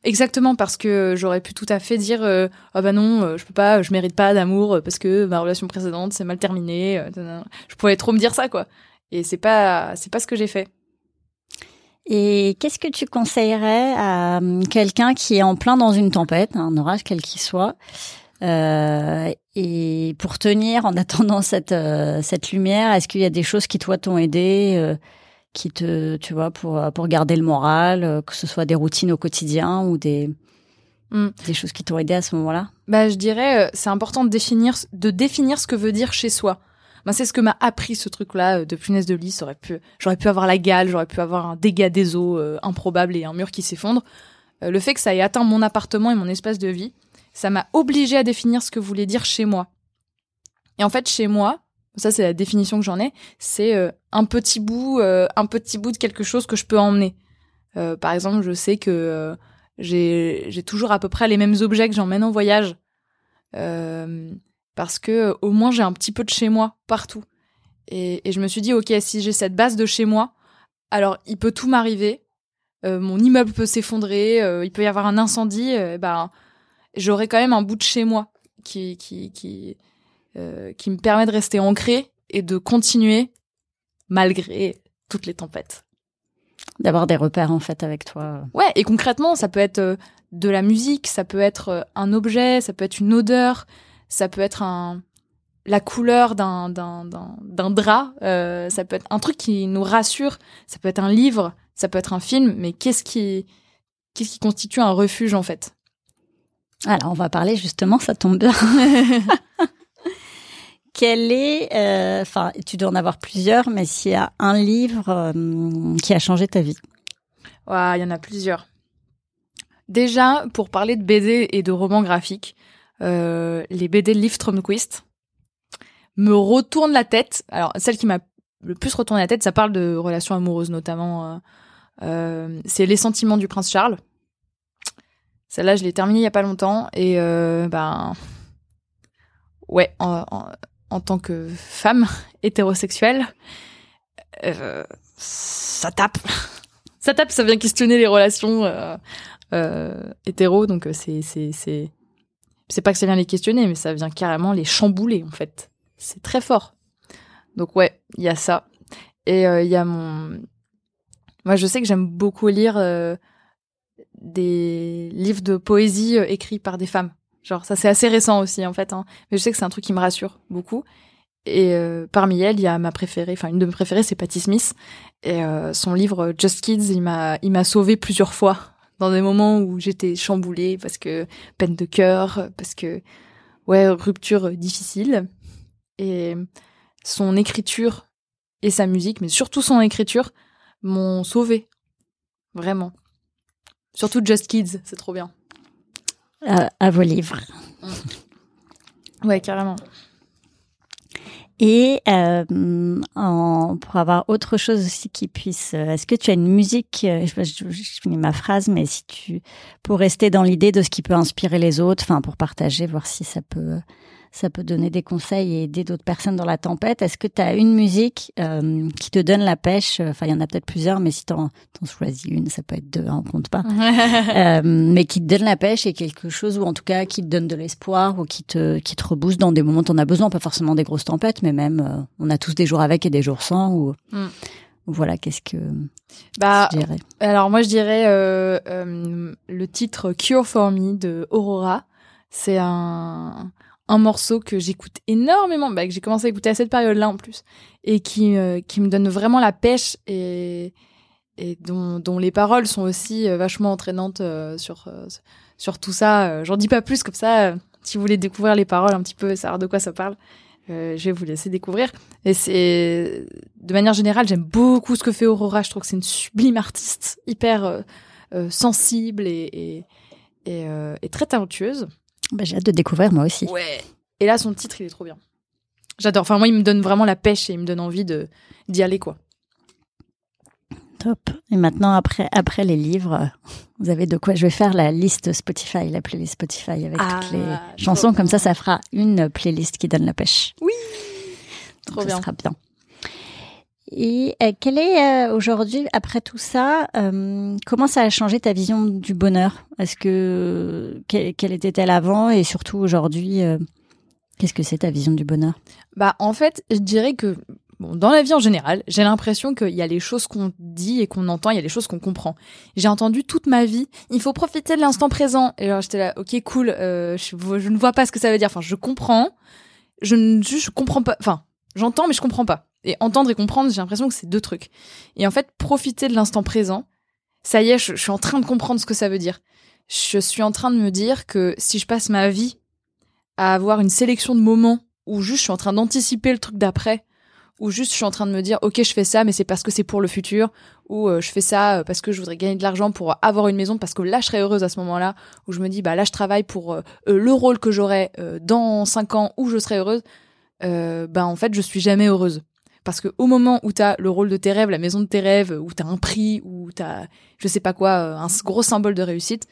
Exactement parce que j'aurais pu tout à fait dire euh, ah bah non euh, je peux pas je mérite pas d'amour parce que ma relation précédente s'est mal terminée euh, je pouvais trop me dire ça quoi. Et c'est pas c'est pas ce que j'ai fait. Et qu'est-ce que tu conseillerais à hum, quelqu'un qui est en plein dans une tempête, un orage quel qu'il soit, euh, et pour tenir en attendant cette euh, cette lumière, est-ce qu'il y a des choses qui toi t'ont aidé, euh, qui te, tu vois, pour pour garder le moral, euh, que ce soit des routines au quotidien ou des mm. des choses qui t'ont aidé à ce moment-là? Bah, je dirais, c'est important de définir de définir ce que veut dire chez soi. Ben, c'est ce que m'a appris ce truc-là euh, de punaise de lit. J'aurais pu, j'aurais pu avoir la gale, j'aurais pu avoir un dégât des eaux euh, improbable et un mur qui s'effondre. Euh, le fait que ça ait atteint mon appartement et mon espace de vie, ça m'a obligé à définir ce que voulait dire chez moi. Et en fait, chez moi, ça c'est la définition que j'en ai, c'est un petit bout, un petit bout de quelque chose que je peux emmener. par exemple, je sais que j'ai toujours à peu près les mêmes objets que j'emmène en voyage. Euh, parce que au moins j'ai un petit peu de chez moi partout. Et, et je me suis dit, ok, si j'ai cette base de chez moi, alors il peut tout m'arriver. Euh, mon immeuble peut s'effondrer, euh, il peut y avoir un incendie. Euh, ben, j'aurai quand même un bout de chez moi qui qui qui qui me permet de rester ancré et de continuer malgré toutes les tempêtes. D'avoir des repères en fait avec toi. Ouais, et concrètement, ça peut être de la musique, ça peut être un objet, ça peut être une odeur, ça peut être un la couleur d'un d'un d'un drap, euh, ça peut être un truc qui nous rassure, ça peut être un livre, ça peut être un film, mais qu'est-ce qui qu'est-ce qui constitue un refuge en fait? Alors on va parler justement, ça tombe bien. Quel est, euh, enfin, tu dois en avoir plusieurs, mais s'il y a un livre euh, qui a changé ta vie Ouais, il y en a plusieurs. Déjà, pour parler de BD et de romans graphiques, euh, les BD de Liv Stromquist me retournent la tête. Alors, celle qui m'a le plus retourné la tête, ça parle de relations amoureuses notamment. Euh, c'est Les sentiments du prince Charles. Celle-là, je l'ai terminée il y a pas longtemps et ben ouais, en, en, tant que femme hétérosexuelle, ça tape. ça tape, ça vient questionner les relations hétéro, donc c'est c'est c'est c'est pas que ça vient les questionner, mais ça vient carrément les chambouler en fait. C'est très fort. Donc ouais, il y a ça. Et euh, il y a mon... Moi je sais que j'aime beaucoup lire euh, des livres de poésie euh, écrits par des femmes. Genre ça c'est assez récent aussi en fait. Hein. Mais je sais que c'est un truc qui me rassure beaucoup. Et parmi elles, il y a ma préférée, enfin une de mes préférées, c'est Patti Smith. Et son livre Just Kids, il m'a, il m'a sauvé plusieurs fois dans des moments où j'étais chamboulée parce que peine de cœur, parce que ouais, rupture difficile. Et son écriture et sa musique, mais surtout son écriture, m'ont sauvée. Vraiment. Surtout Just Kids, c'est trop bien. À vos livres. Ouais, carrément. Et euh, en, pour avoir autre chose aussi qui puisse, euh, est-ce que tu as une musique Je, je, je, finis ma phrase, mais si tu pour rester dans l'idée de ce qui peut inspirer les autres, enfin pour partager, voir si ça peut ça peut donner des conseils et aider d'autres personnes dans la tempête. Est-ce que tu as une musique euh, qui te donne la pêche? Enfin, il y en a peut-être plusieurs, mais si t'en en choisis une, ça peut être deux, hein, on compte pas. euh, mais qui te donne la pêche et quelque chose, ou en tout cas qui te donne de l'espoir ou qui te qui te rebooste dans des moments où on a besoin, pas forcément des grosses tempêtes, mais même euh, on a tous des jours avec et des jours sans. Ou mm. voilà, qu'est-ce que bah, je dirais? Alors moi, je dirais euh, euh, le titre Cure for Me de Aurora. C'est un un morceau que j'écoute énormément, bah, que j'ai commencé à écouter à cette période-là en plus, et qui, euh, qui me donne vraiment la pêche et, et dont, dont les paroles sont aussi euh, vachement entraînantes euh, sur, sur tout ça. J'en dis pas plus comme ça. si vous voulez découvrir les paroles un petit peu, savoir de quoi ça parle, je vais vous laisser découvrir. Et c'est, de manière générale, j'aime beaucoup ce que fait Aurora. Je trouve que c'est une sublime artiste, hyper sensible et, et, et, et très talentueuse. Bah, j'ai hâte de découvrir moi aussi. Ouais. Et là, son titre, il est trop bien. J'adore. Enfin, moi, il me donne vraiment la pêche et il me donne envie de d'y aller, quoi. Top. Et maintenant, après, après les livres, vous avez de quoi Je vais faire la liste Spotify, la playlist Spotify avec ah, toutes les chansons. Comme ça, ça fera une playlist qui donne la pêche. Oui. Trop bien. Ça sera bien. Et euh, quelle est euh, aujourd'hui, après tout ça, euh, comment ça a changé ta vision du bonheur? Est-ce que quelle, était-elle avant? Et surtout aujourd'hui Qu'est-ce que c'est ta vision du bonheur? Bah en fait, je dirais que dans la vie en général, j'ai l'impression qu'il y a les choses qu'on dit et qu'on entend, il y a les choses qu'on comprend. J'ai entendu toute ma vie, il faut profiter de l'instant présent. Et alors j'étais là, ok cool, je, je, ne vois pas ce que ça veut dire. Enfin, je comprends, je ne je comprends pas. Enfin, j'entends mais je comprends pas. Et entendre et comprendre, j'ai l'impression que c'est deux trucs. Et en fait, profiter de l'instant présent, ça y est, je, suis en train de comprendre ce que ça veut dire. Je suis en train de me dire que si je passe ma vie à avoir une sélection de moments où juste je suis en train d'anticiper le truc d'après, ou juste je suis en train de me dire ok je fais ça mais c'est parce que c'est pour le futur, ou euh, je fais ça euh, parce que je voudrais gagner de l'argent pour avoir une maison parce que là je serais heureuse à ce moment-là, où je me dis bah là je travaille pour euh, le rôle que j'aurai dans cinq ans où je serai heureuse, bah en fait je suis jamais heureuse. Parce que au moment où t'as le rôle de tes rêves, la maison de tes rêves, où t'as un prix, où t'as, je sais pas quoi, euh, un gros symbole de réussite,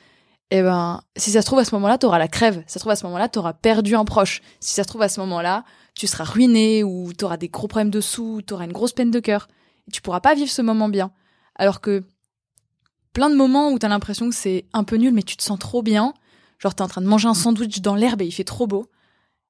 eh ben, si ça se trouve à ce moment-là, t'auras la crève. Si ça se trouve à ce moment-là, t'auras perdu un proche. Si ça se trouve à ce moment-là, tu seras ruiné ou t'auras des gros problèmes de sous, t'auras une grosse peine de cœur. Et tu pourras pas vivre ce moment bien. Alors que plein de moments où t'as l'impression que c'est un peu nul, mais tu te sens trop bien. Genre t'es en train de manger un sandwich dans l'herbe et il fait trop beau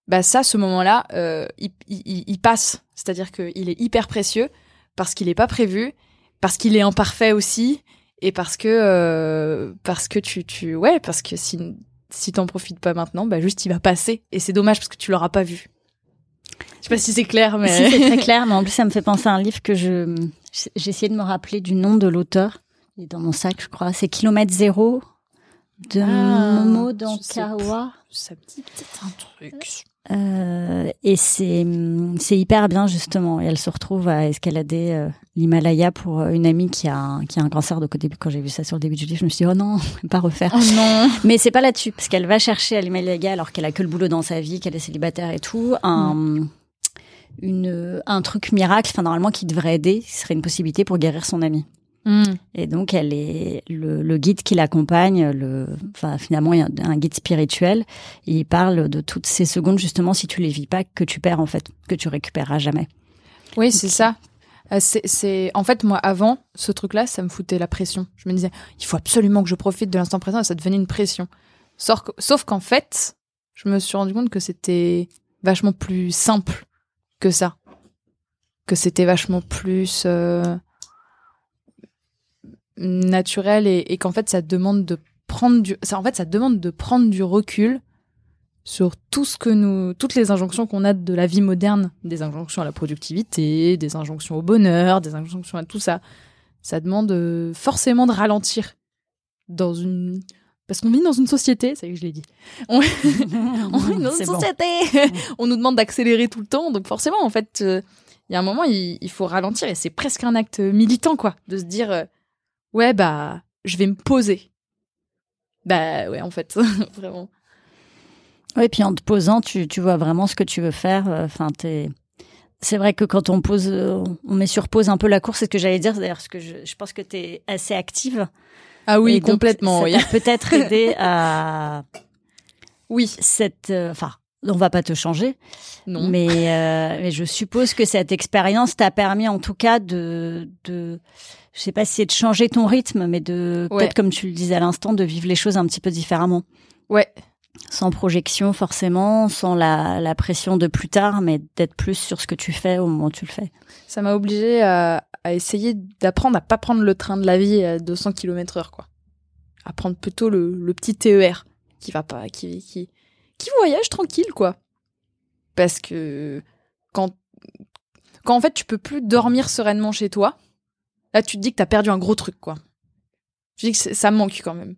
bah ça, ce moment-là, euh, il, il, il, passe. C'est-à-dire qu'il est hyper précieux parce qu'il n'est pas prévu, parce qu'il est imparfait aussi, et parce que euh, parce que tu tu ouais parce que si si t'en profites pas maintenant, bah juste il va passer et c'est dommage parce que tu l'auras pas vu. Je sais pas si c'est clair, mais si, c'est très clair. Mais en plus, ça me fait penser à un livre que je j'ai essayé de me rappeler du nom de l'auteur. Il est dans mon sac, je crois. C'est Kilomètre zéro de ah, Momo Dankawa. Ça me dit peut-être un truc. Euh, et c'est c'est hyper bien justement. Et elle se retrouve à escalader euh, l'Himalaya pour euh, une amie qui a un, qui a un cancer. Donc au début, quand j'ai vu ça sur le début du livre, je me suis dit oh non, pas refaire. Oh non. Mais c'est pas là-dessus parce qu'elle va chercher à l'Himalaya alors qu'elle a que le boulot dans sa vie, qu'elle est célibataire et tout. Un mm. une un truc miracle, enfin normalement qui devrait aider, ce serait une possibilité pour guérir son amie. Mm. Et donc, elle est le, le guide qui l'accompagne. Le, enfin, finalement, il y a un guide spirituel. Il parle de toutes ces secondes justement, si tu les vis pas, que tu perds en fait, que tu récupéreras jamais. Oui, c'est ça. Euh, c'est, en fait, moi, avant ce truc-là, ça me foutait la pression. Je me disais, il faut absolument que je profite de l'instant présent. Et ça devenait une pression. Sauf, sauf qu'en fait, je me suis rendu compte que c'était vachement plus simple que ça. Que c'était vachement plus. Euh naturel et, qu'en fait ça demande de prendre du ça en fait ça demande de prendre du recul sur tout ce que nous toutes les injonctions qu'on a de la vie moderne des injonctions à la productivité des injonctions au bonheur des injonctions à tout ça ça demande euh, forcément de ralentir dans une parce qu'on vit dans une société, ça y est, je l'ai dit. On, vit dans une société. on nous demande d'accélérer tout le temps, donc forcément, en fait, euh, il y a un moment, il, il faut ralentir et c'est presque un acte militant, quoi, de se dire, euh, ouais, bah, je vais me poser. Bah ouais, en fait, vraiment. Oui, puis en te posant, tu, tu vois vraiment ce que tu veux faire. Enfin, t'es c'est vrai que quand on pose, euh, on met sur pause un peu la course, c'est ce que j'allais dire. D'ailleurs, ce que je, je pense que tu es assez active. Ah oui, Et donc, complètement. Ça oui. peut-être aidé à Oui, cette. euh, Enfin, on va pas te changer, non. mais, euh, mais je suppose que cette expérience t'a permis, en tout cas, de, de, je sais pas si c'est de changer ton rythme, mais de Ouais. peut-être comme tu le disais à l'instant, de vivre les choses un petit peu différemment, Ouais, sans projection forcément, sans la, la pression de plus tard, mais d'être plus sur ce que tu fais au moment où tu le fais. ça m'a obligé à, à essayer d'apprendre à pas prendre le train de la vie à 200 km heure, quoi. À prendre plutôt le, le petit TER qui va pas, qui, qui, qui voyage tranquille, quoi. Parce que quand, quand en fait tu peux plus dormir sereinement chez toi, là tu te dis que t'as perdu un gros truc, quoi. Je dis que ça manque quand même.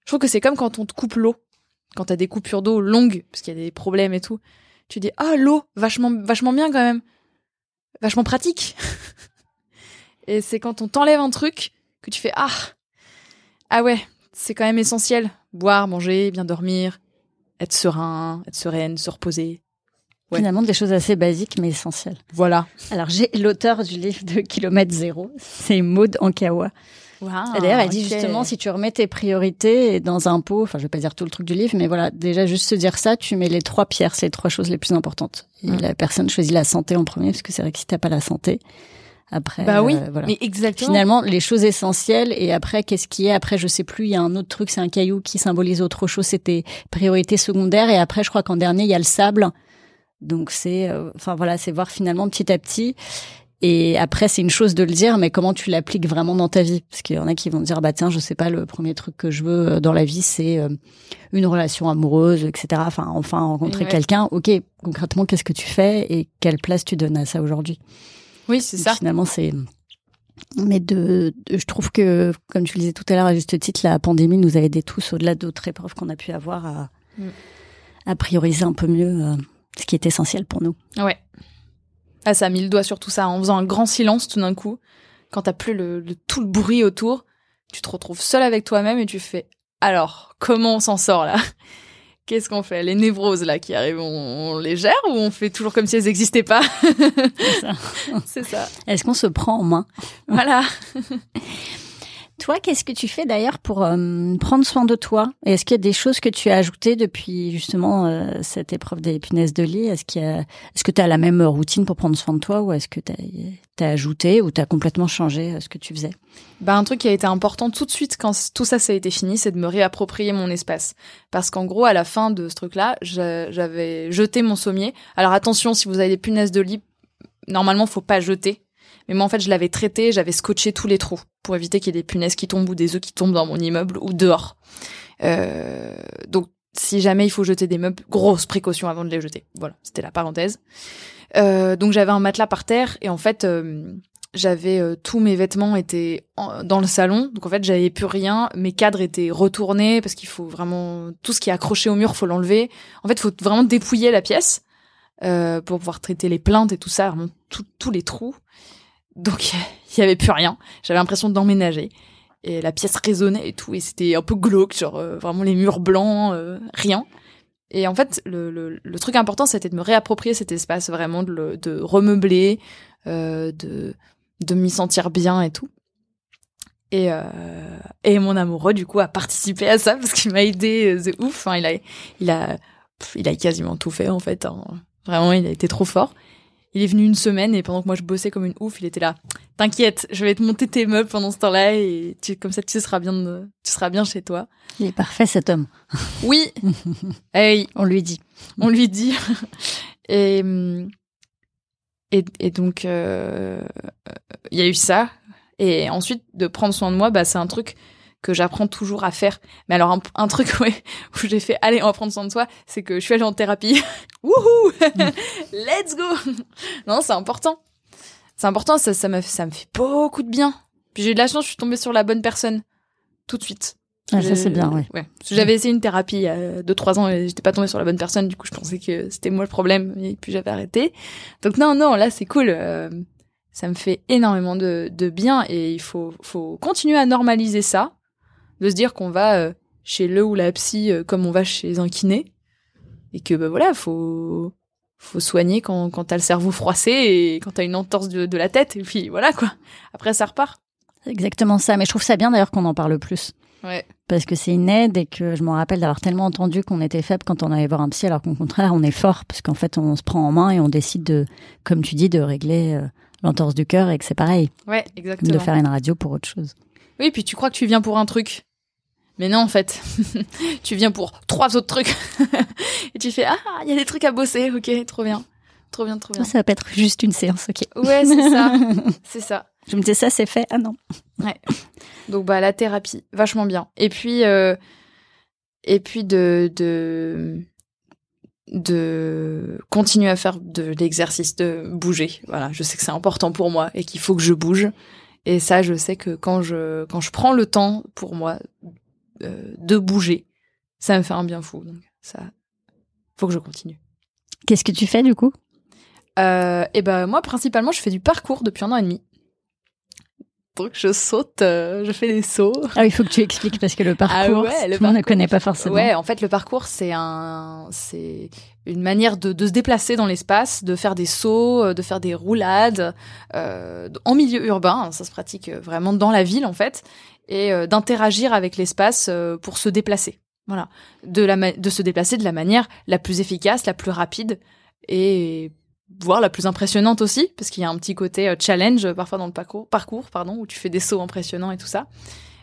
Je trouve que c'est comme quand on te coupe l'eau. Quand t'as des coupures d'eau longues, parce qu'il y a des problèmes et tout. Tu dis, ah, l'eau, vachement, vachement bien quand même. Vachement pratique. et c'est quand on t'enlève un truc que tu fais, ah, ah ouais, c'est quand même essentiel. Boire, manger, bien dormir, être serein, être sereine, se reposer. Ouais. Finalement, des choses assez basiques mais essentielles. Voilà. Alors, j'ai l'auteur du livre de Kilomètre Zéro, c'est Maud Ankawa. Wow, D'ailleurs, elle dit justement, si tu remets tes priorités dans un pot, enfin, je vais pas dire tout le truc du livre, mais voilà, déjà, juste se dire ça, tu mets les trois pierres, c'est les trois choses les plus importantes. Et Mm. la personne choisit la santé en premier, parce que c'est vrai que si t'as pas la santé, après, Bah oui, euh, voilà. mais exactement. Finalement, les choses essentielles, et après, qu'est-ce qui est? Après, je sais plus, il y a un autre truc, c'est un caillou qui symbolise autre chose, c'était priorité secondaire, et après, je crois qu'en dernier, il y a le sable. Donc, c'est, euh, enfin, voilà, c'est voir finalement petit à petit. Et après, c'est une chose de le dire, mais comment tu l'appliques vraiment dans ta vie? Parce qu'il y en a qui vont dire, bah tiens, je sais pas, le premier truc que je veux euh, dans la vie, c'est une relation amoureuse, etc. Enfin, enfin rencontrer Ouais. quelqu'un. Ok, concrètement, qu'est-ce que tu fais et quelle place tu donnes à ça aujourd'hui? Oui, c'est ça. Finalement, c'est. Mais de, de- je trouve que, comme tu le disais tout à l'heure à juste titre, la pandémie nous a aidés tous, au-delà d'autres épreuves qu'on a pu avoir, à, Mm. à prioriser un peu mieux euh, ce qui est essentiel pour nous. Ouais. Ah, ça a mis le doigt sur tout ça en faisant un grand silence tout d'un coup. Quand t'as plus le, le- tout le bruit autour, tu te retrouves seul avec toi-même et tu fais alors comment on s'en sort là? Qu'est-ce qu'on fait? Les névroses là qui arrivent, on, on les gère ou on fait toujours comme si elles n'existaient pas? C'est ça. Est-ce qu'on se prend en main? Voilà. Toi, qu'est-ce que tu fais d'ailleurs pour euh, prendre soin de toi? Est-ce qu'il y a des choses que tu as ajoutées depuis justement euh, cette épreuve des punaises de lit? Est-ce qu'il a, est-ce que tu as la même routine pour prendre soin de toi ou est-ce que tu as, ajouté ou tu as complètement changé euh, ce que tu faisais Bah, un truc qui a été important tout de suite quand tout ça, ça a été fini, c'est de me réapproprier mon espace. Parce qu'en gros, à la fin de ce truc-là, j'a- j'avais jeté mon sommier. Alors attention, si vous avez des punaises de lit, normalement, faut pas jeter. Mais moi, en fait, je l'avais traité, j'avais scotché tous les trous pour éviter qu'il y ait des punaises qui tombent ou des œufs qui tombent dans mon immeuble ou dehors. Euh, donc, si jamais il faut jeter des meubles, grosse précaution avant de les jeter. Voilà, c'était la parenthèse. Euh, donc, j'avais un matelas par terre et en fait, euh, j'avais euh, tous mes vêtements étaient en- dans le salon. Donc, en fait, j'avais plus rien. Mes cadres étaient retournés parce qu'il faut vraiment tout ce qui est accroché au mur, faut l'enlever. En fait, faut vraiment dépouiller la pièce euh, pour pouvoir traiter les plaintes et tout ça, vraiment tous les trous. Donc il y avait plus rien. J'avais l'impression d'emménager et la pièce résonnait et tout et c'était un peu glauque, genre vraiment les murs blancs, rien. Et en fait, le, le, truc important, c'était de me réapproprier cet espace, vraiment de, le, de remeubler, euh, de de m'y sentir bien et tout. Et, euh, et mon amoureux, du coup, a participé à ça parce qu'il m'a aidé euh, de ouf. Il a, il a, il a quasiment tout fait en fait. hein. Vraiment, il a été trop fort. Il est venu une semaine et pendant que moi je bossais comme une ouf, il était là. T'inquiète, je vais te monter tes meubles pendant ce temps-là et tu, comme ça tu seras bien, de- tu seras bien chez toi. Il est parfait cet homme, Oui, hey, on lui dit. on lui dit. et, et, et donc, euh, il y a eu ça. Et ensuite, de prendre soin de moi, bah, c'est un truc que j'apprends toujours à faire. Mais alors, un, un truc ouais, où j'ai fait, allez, on va prendre soin de soi, c'est que je suis allée en thérapie. Wouhou Let's go Non, c'est important. C'est important, ça, ça, m'a- ça me fait beaucoup de bien. Puis j'ai eu de la chance, je suis tombée sur la bonne personne. Tout de suite. Ah, ça, c'est bien, ouais. Parce que J'avais essayé une thérapie il y a 2-3 ans et j'étais pas tombée sur la bonne personne, du coup je pensais que c'était moi le problème et puis j'avais arrêté. Donc non, non, là c'est cool. euh, ça me fait énormément de, de bien et il faut, faut continuer à normaliser ça, de se dire qu'on va euh, chez le ou la psy euh, comme on va chez un kiné et que bah voilà, faut, faut soigner quand, quand t'as le cerveau froissé et quand t'as une entorse de, de la tête. Et puis voilà quoi. Après, ça repart. Exactement ça. Mais je trouve ça bien d'ailleurs qu'on en parle plus. Ouais. Parce que c'est une aide et que je me rappelle d'avoir tellement entendu qu'on était faible quand on allait voir un psy, alors qu'au contraire, on est fort parce qu'en fait, on se prend en main et on décide de, comme tu dis, de régler euh, l'entorse du cœur et que c'est pareil, Ouais, exactement. de faire une radio pour autre chose. Oui, puis tu crois que tu viens pour un truc. Mais non, en fait, tu viens pour trois autres trucs. et tu fais, ah, il y a des trucs à bosser, ok, trop bien. Trop bien, trop bien. Ça va pas être juste une séance, ok. Ouais, c'est ça. c'est ça. Je me disais ça, c'est fait. Ah non. Donc, bah, la thérapie, vachement bien. Et puis, euh, et puis de, de, de continuer à faire de l'exercice, de bouger. Voilà, je sais que c'est important pour moi et qu'il faut que je bouge. Et ça, je sais que quand je, quand je prends le temps pour moi euh, de bouger, ça me fait un bien fou. Donc, ça, faut que je continue. Qu'est-ce que tu fais du coup? Euh, et ben moi principalement je fais du parcours depuis un an et demi. Donc je saute, euh, je fais des sauts. Ah, il faut que tu expliques parce que le parcours, ouais, le tout le monde ne connaît pas forcément. Ouais, en fait le parcours c'est un, c'est une manière de, de se déplacer dans l'espace, de faire des sauts, de faire des roulades euh, en milieu urbain. Ça se pratique vraiment dans la ville en fait, et euh, d'interagir avec l'espace euh, pour se déplacer. Voilà, de la de se déplacer de la manière la plus efficace, la plus rapide et voire la plus impressionnante aussi, parce qu'il y a un petit côté euh, challenge parfois dans le parcours, parcours pardon, où tu fais des sauts impressionnants et tout ça.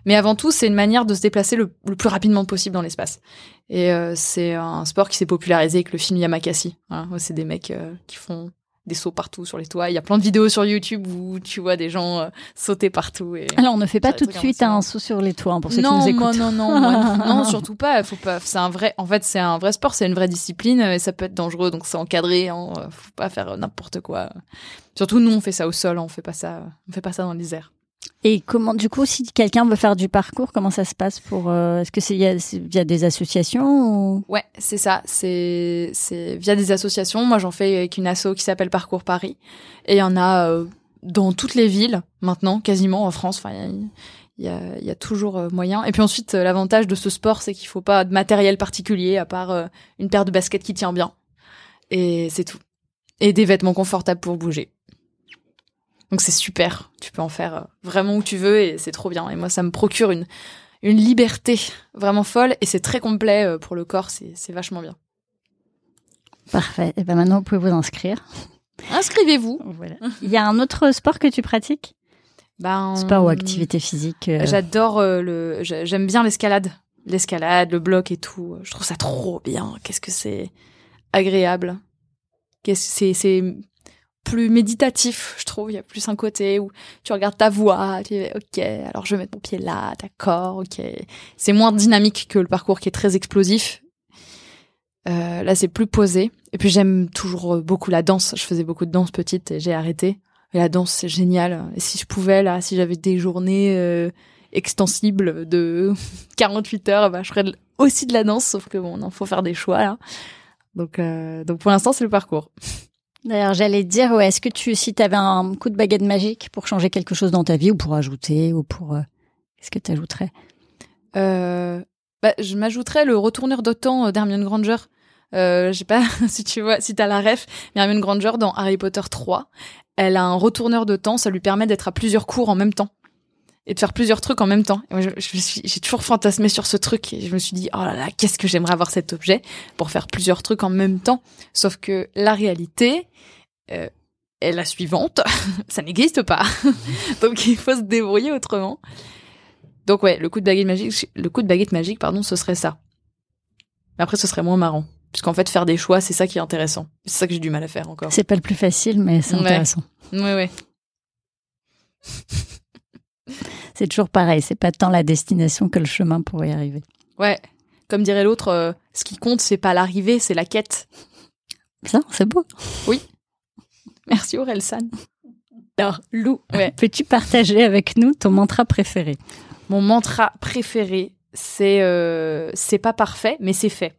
Mais avant tout, c'est une manière de se déplacer le, le plus rapidement possible dans l'espace. Et c'est un sport qui s'est popularisé avec le film Yamakasi. Ouais, c'est des mecs qui font des sauts partout sur les toits. Il y a plein de vidéos sur YouTube où tu vois des gens euh, sauter partout. Et... Alors, on ne fait pas tout de suite un saut sur les toits hein, pour ceux non, qui nous écoutent. non, non, moi, non, surtout pas. Faut pas. C'est un vrai. En fait, c'est un vrai sport. C'est une vraie discipline et ça peut être dangereux. Donc, c'est encadré. Hein, faut pas faire n'importe quoi. Surtout nous, on fait ça au sol. hein, On fait pas ça. On fait pas ça dans les airs. Et comment, du coup, si quelqu'un veut faire du parcours, comment ça se passe pour euh, Est-ce que c'est il y, a- c'est via des associations ou... Ouais, c'est ça. C'est c'est via des associations. Moi, j'en fais avec une asso qui s'appelle Parcours Paris. Et il y en a euh, dans toutes les villes maintenant, quasiment en France. Enfin, il y a- y y a toujours euh, moyen. Et puis ensuite, euh, l'avantage de ce sport, c'est qu'il faut pas de matériel particulier à part euh, une paire de baskets qui tient bien. Et c'est tout. Et des vêtements confortables pour bouger. Donc c'est super. Tu peux en faire euh, vraiment où tu veux et c'est trop bien. Et moi, ça me procure une une liberté vraiment folle et c'est très complet euh, pour le corps. C'est vachement bien. Parfait. Et ben maintenant, vous pouvez vous inscrire. Inscrivez-vous. Voilà. Il y a un autre sport que tu pratiques? Ben, Sport ou activité physique euh, J'adore le. j'a- J'aime bien l'escalade, l'escalade, le bloc et tout. Je trouve ça trop bien. Qu'est-ce que c'est agréable? Qu'est-ce c'est c'est plus méditatif, je trouve. Il y a plus un côté où tu regardes ta voix, tu dis ok, alors je vais mettre mon pied là, d'accord, ok. C'est moins dynamique que le parcours qui est très explosif. Euh, là, c'est plus posé. Et puis j'aime toujours beaucoup la danse. Je faisais beaucoup de danse petite et j'ai arrêté. Et la danse, c'est génial. Et si je pouvais, là, si j'avais des journées euh, extensibles de 48 heures, bah, je ferais aussi de la danse, sauf que bon, il faut faire des choix. Donc, euh, donc pour l'instant, c'est le parcours. D'ailleurs, j'allais te dire, ouais, est-ce que tu, si tu avais un coup de baguette magique pour changer quelque chose dans ta vie ou pour ajouter ou pour, euh, qu'est-ce que tu ajouterais Euh, bah, je m'ajouterais le retourneur de temps euh, d'Hermione Granger. Euh, je sais pas si tu vois, si t'as la ref, mais Hermione Granger dans Harry Potter 3, elle a un retourneur de temps, ça lui permet d'être à plusieurs cours en même temps et de faire plusieurs trucs en même temps. Et moi, je, je me suis- j'ai toujours fantasmé sur ce truc et je me suis dit, oh là là, qu'est-ce que j'aimerais avoir cet objet pour faire plusieurs trucs en même temps. Sauf que la réalité euh, est la suivante, ça n'existe pas. Donc il faut se débrouiller autrement. Donc ouais, le coup de baguette magique, le coup de baguette magique, pardon, ce serait ça. Mais après, ce serait moins marrant, puisqu'en fait, faire des choix, c'est ça qui est intéressant. C'est ça que j'ai du mal à faire encore. C'est pas le plus facile, mais c'est Ouais. intéressant. Ouais, ouais. C'est toujours pareil. C'est pas tant la destination que le chemin pour y arriver. Ouais. Comme dirait l'autre, euh, ce qui compte, c'est pas l'arrivée, c'est la quête. Ça, c'est beau. Merci Orelsan. Alors, Lou, Ouais. peux-tu partager avec nous ton mantra préféré? Mon mantra préféré, c'est euh, c'est pas parfait, mais c'est fait.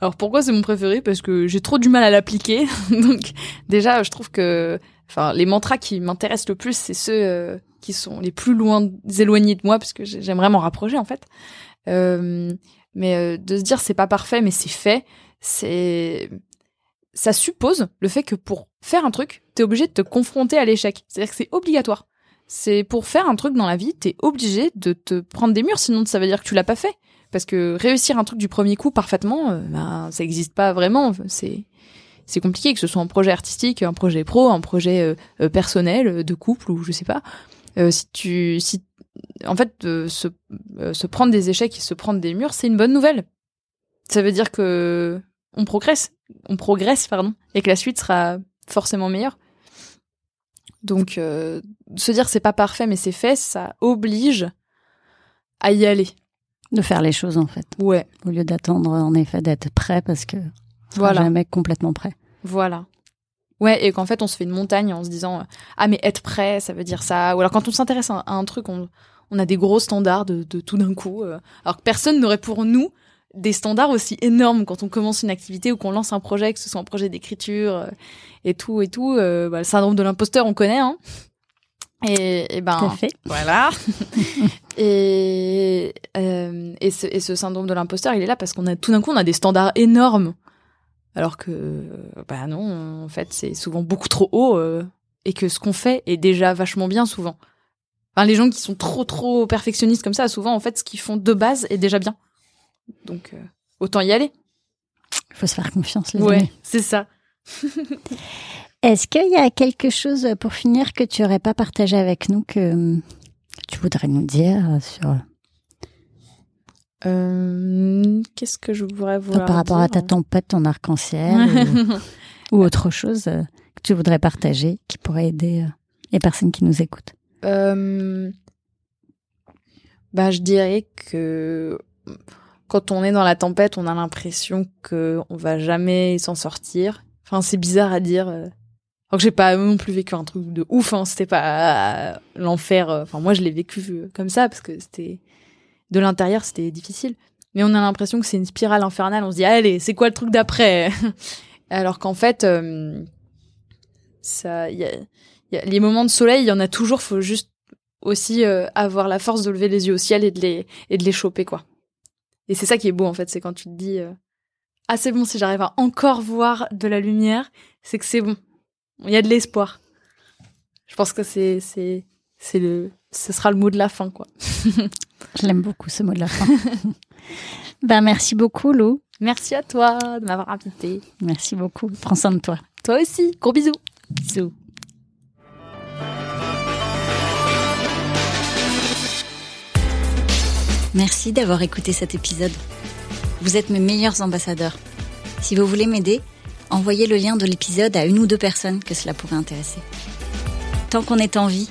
Alors pourquoi c'est mon préféré? Parce que j'ai trop du mal à l'appliquer. Donc déjà, je trouve que, enfin, les mantras qui m'intéressent le plus, c'est ceux euh, qui sont les plus loin, éloignés de moi, parce que j'ai- j'aimerais m'en rapprocher en fait. Euh, mais euh, de se dire c'est pas parfait, mais c'est fait, c'est ça suppose le fait que pour faire un truc, t'es obligé de te confronter à l'échec. C'est-à-dire que c'est obligatoire. C'est pour faire un truc dans la vie, t'es obligé de te prendre des murs, sinon ça veut dire que tu l'as pas fait. Parce que réussir un truc du premier coup parfaitement, euh, ben, ça n'existe pas vraiment. C'est c'est compliqué que ce soit un projet artistique, un projet pro, un projet personnel, de couple ou je sais pas. Si tu si en fait se se prendre des échecs et se prendre des murs, c'est une bonne nouvelle. Ça veut dire que on progresse, on progresse pardon, et que la suite sera forcément meilleure. Donc se dire c'est pas parfait mais c'est fait, ça oblige à y aller. De faire les choses en fait. Ouais. Au lieu d'attendre en effet d'être prêt parce que voilà. jamais complètement prêt. Voilà. Ouais, et qu'en fait on se fait une montagne en se disant ah mais être prêt ça veut dire ça. Ou alors quand on s'intéresse à, un truc on, on a des gros standards de, de tout d'un coup. Euh, alors que personne n'aurait pour nous des standards aussi énormes quand on commence une activité ou qu'on lance un projet, que ce soit un projet d'écriture euh, et tout et tout. Euh, bah, le syndrome de l'imposteur on connaît hein. Et, et ben fait. voilà. et euh, et, ce, et ce syndrome de l'imposteur, il est là parce qu'on a tout d'un coup on a des standards énormes, alors que bah non, en fait c'est souvent beaucoup trop haut euh, et que ce qu'on fait est déjà vachement bien souvent. Enfin les gens qui sont trop trop perfectionnistes comme ça, souvent en fait ce qu'ils font de base est déjà bien. Donc euh, autant y aller. Il faut se faire confiance les Ouais, c'est ça. Est-ce qu'il y a quelque chose pour finir que tu n'aurais pas partagé avec nous que, tu voudrais nous dire sur euh, Qu'est-ce que je voudrais vous Par rapport à ta tempête, ton arc-en-ciel ou, autre chose que tu voudrais partager qui pourrait aider euh, les personnes qui nous écoutent? Euh, bah, Je dirais que quand on est dans la tempête, on a l'impression qu'on va jamais s'en sortir. Enfin, c'est bizarre à dire alors que j'ai pas non plus vécu un truc de ouf, hein, c'était pas l'enfer. Euh, enfin, moi, je l'ai vécu euh, comme ça parce que c'était de l'intérieur, c'était difficile. Mais on a l'impression que c'est une spirale infernale. On se dit, allez, c'est quoi le truc d'après Alors qu'en fait, euh, ça, y a, y a, les moments de soleil, il y en a toujours. Faut juste aussi avoir la force de lever les yeux au ciel et de les et de les choper, quoi. Et c'est ça qui est beau en fait, c'est quand tu te dis, ah c'est bon, si j'arrive à encore voir de la lumière, c'est que c'est bon il y a de l'espoir. Je pense que c'est c'est c'est le ce sera le mot de la fin quoi. Je l'aime beaucoup ce mot de la fin. ben merci beaucoup Lou. Merci à toi de m'avoir invité. Merci beaucoup. Prends soin de toi. Toi aussi. Gros bisous. Bisous. Merci d'avoir écouté cet épisode. Vous êtes mes meilleurs ambassadeurs. Si vous voulez m'aider, envoyez le lien de l'épisode à une ou deux personnes que cela pourrait intéresser. Tant qu'on est en vie,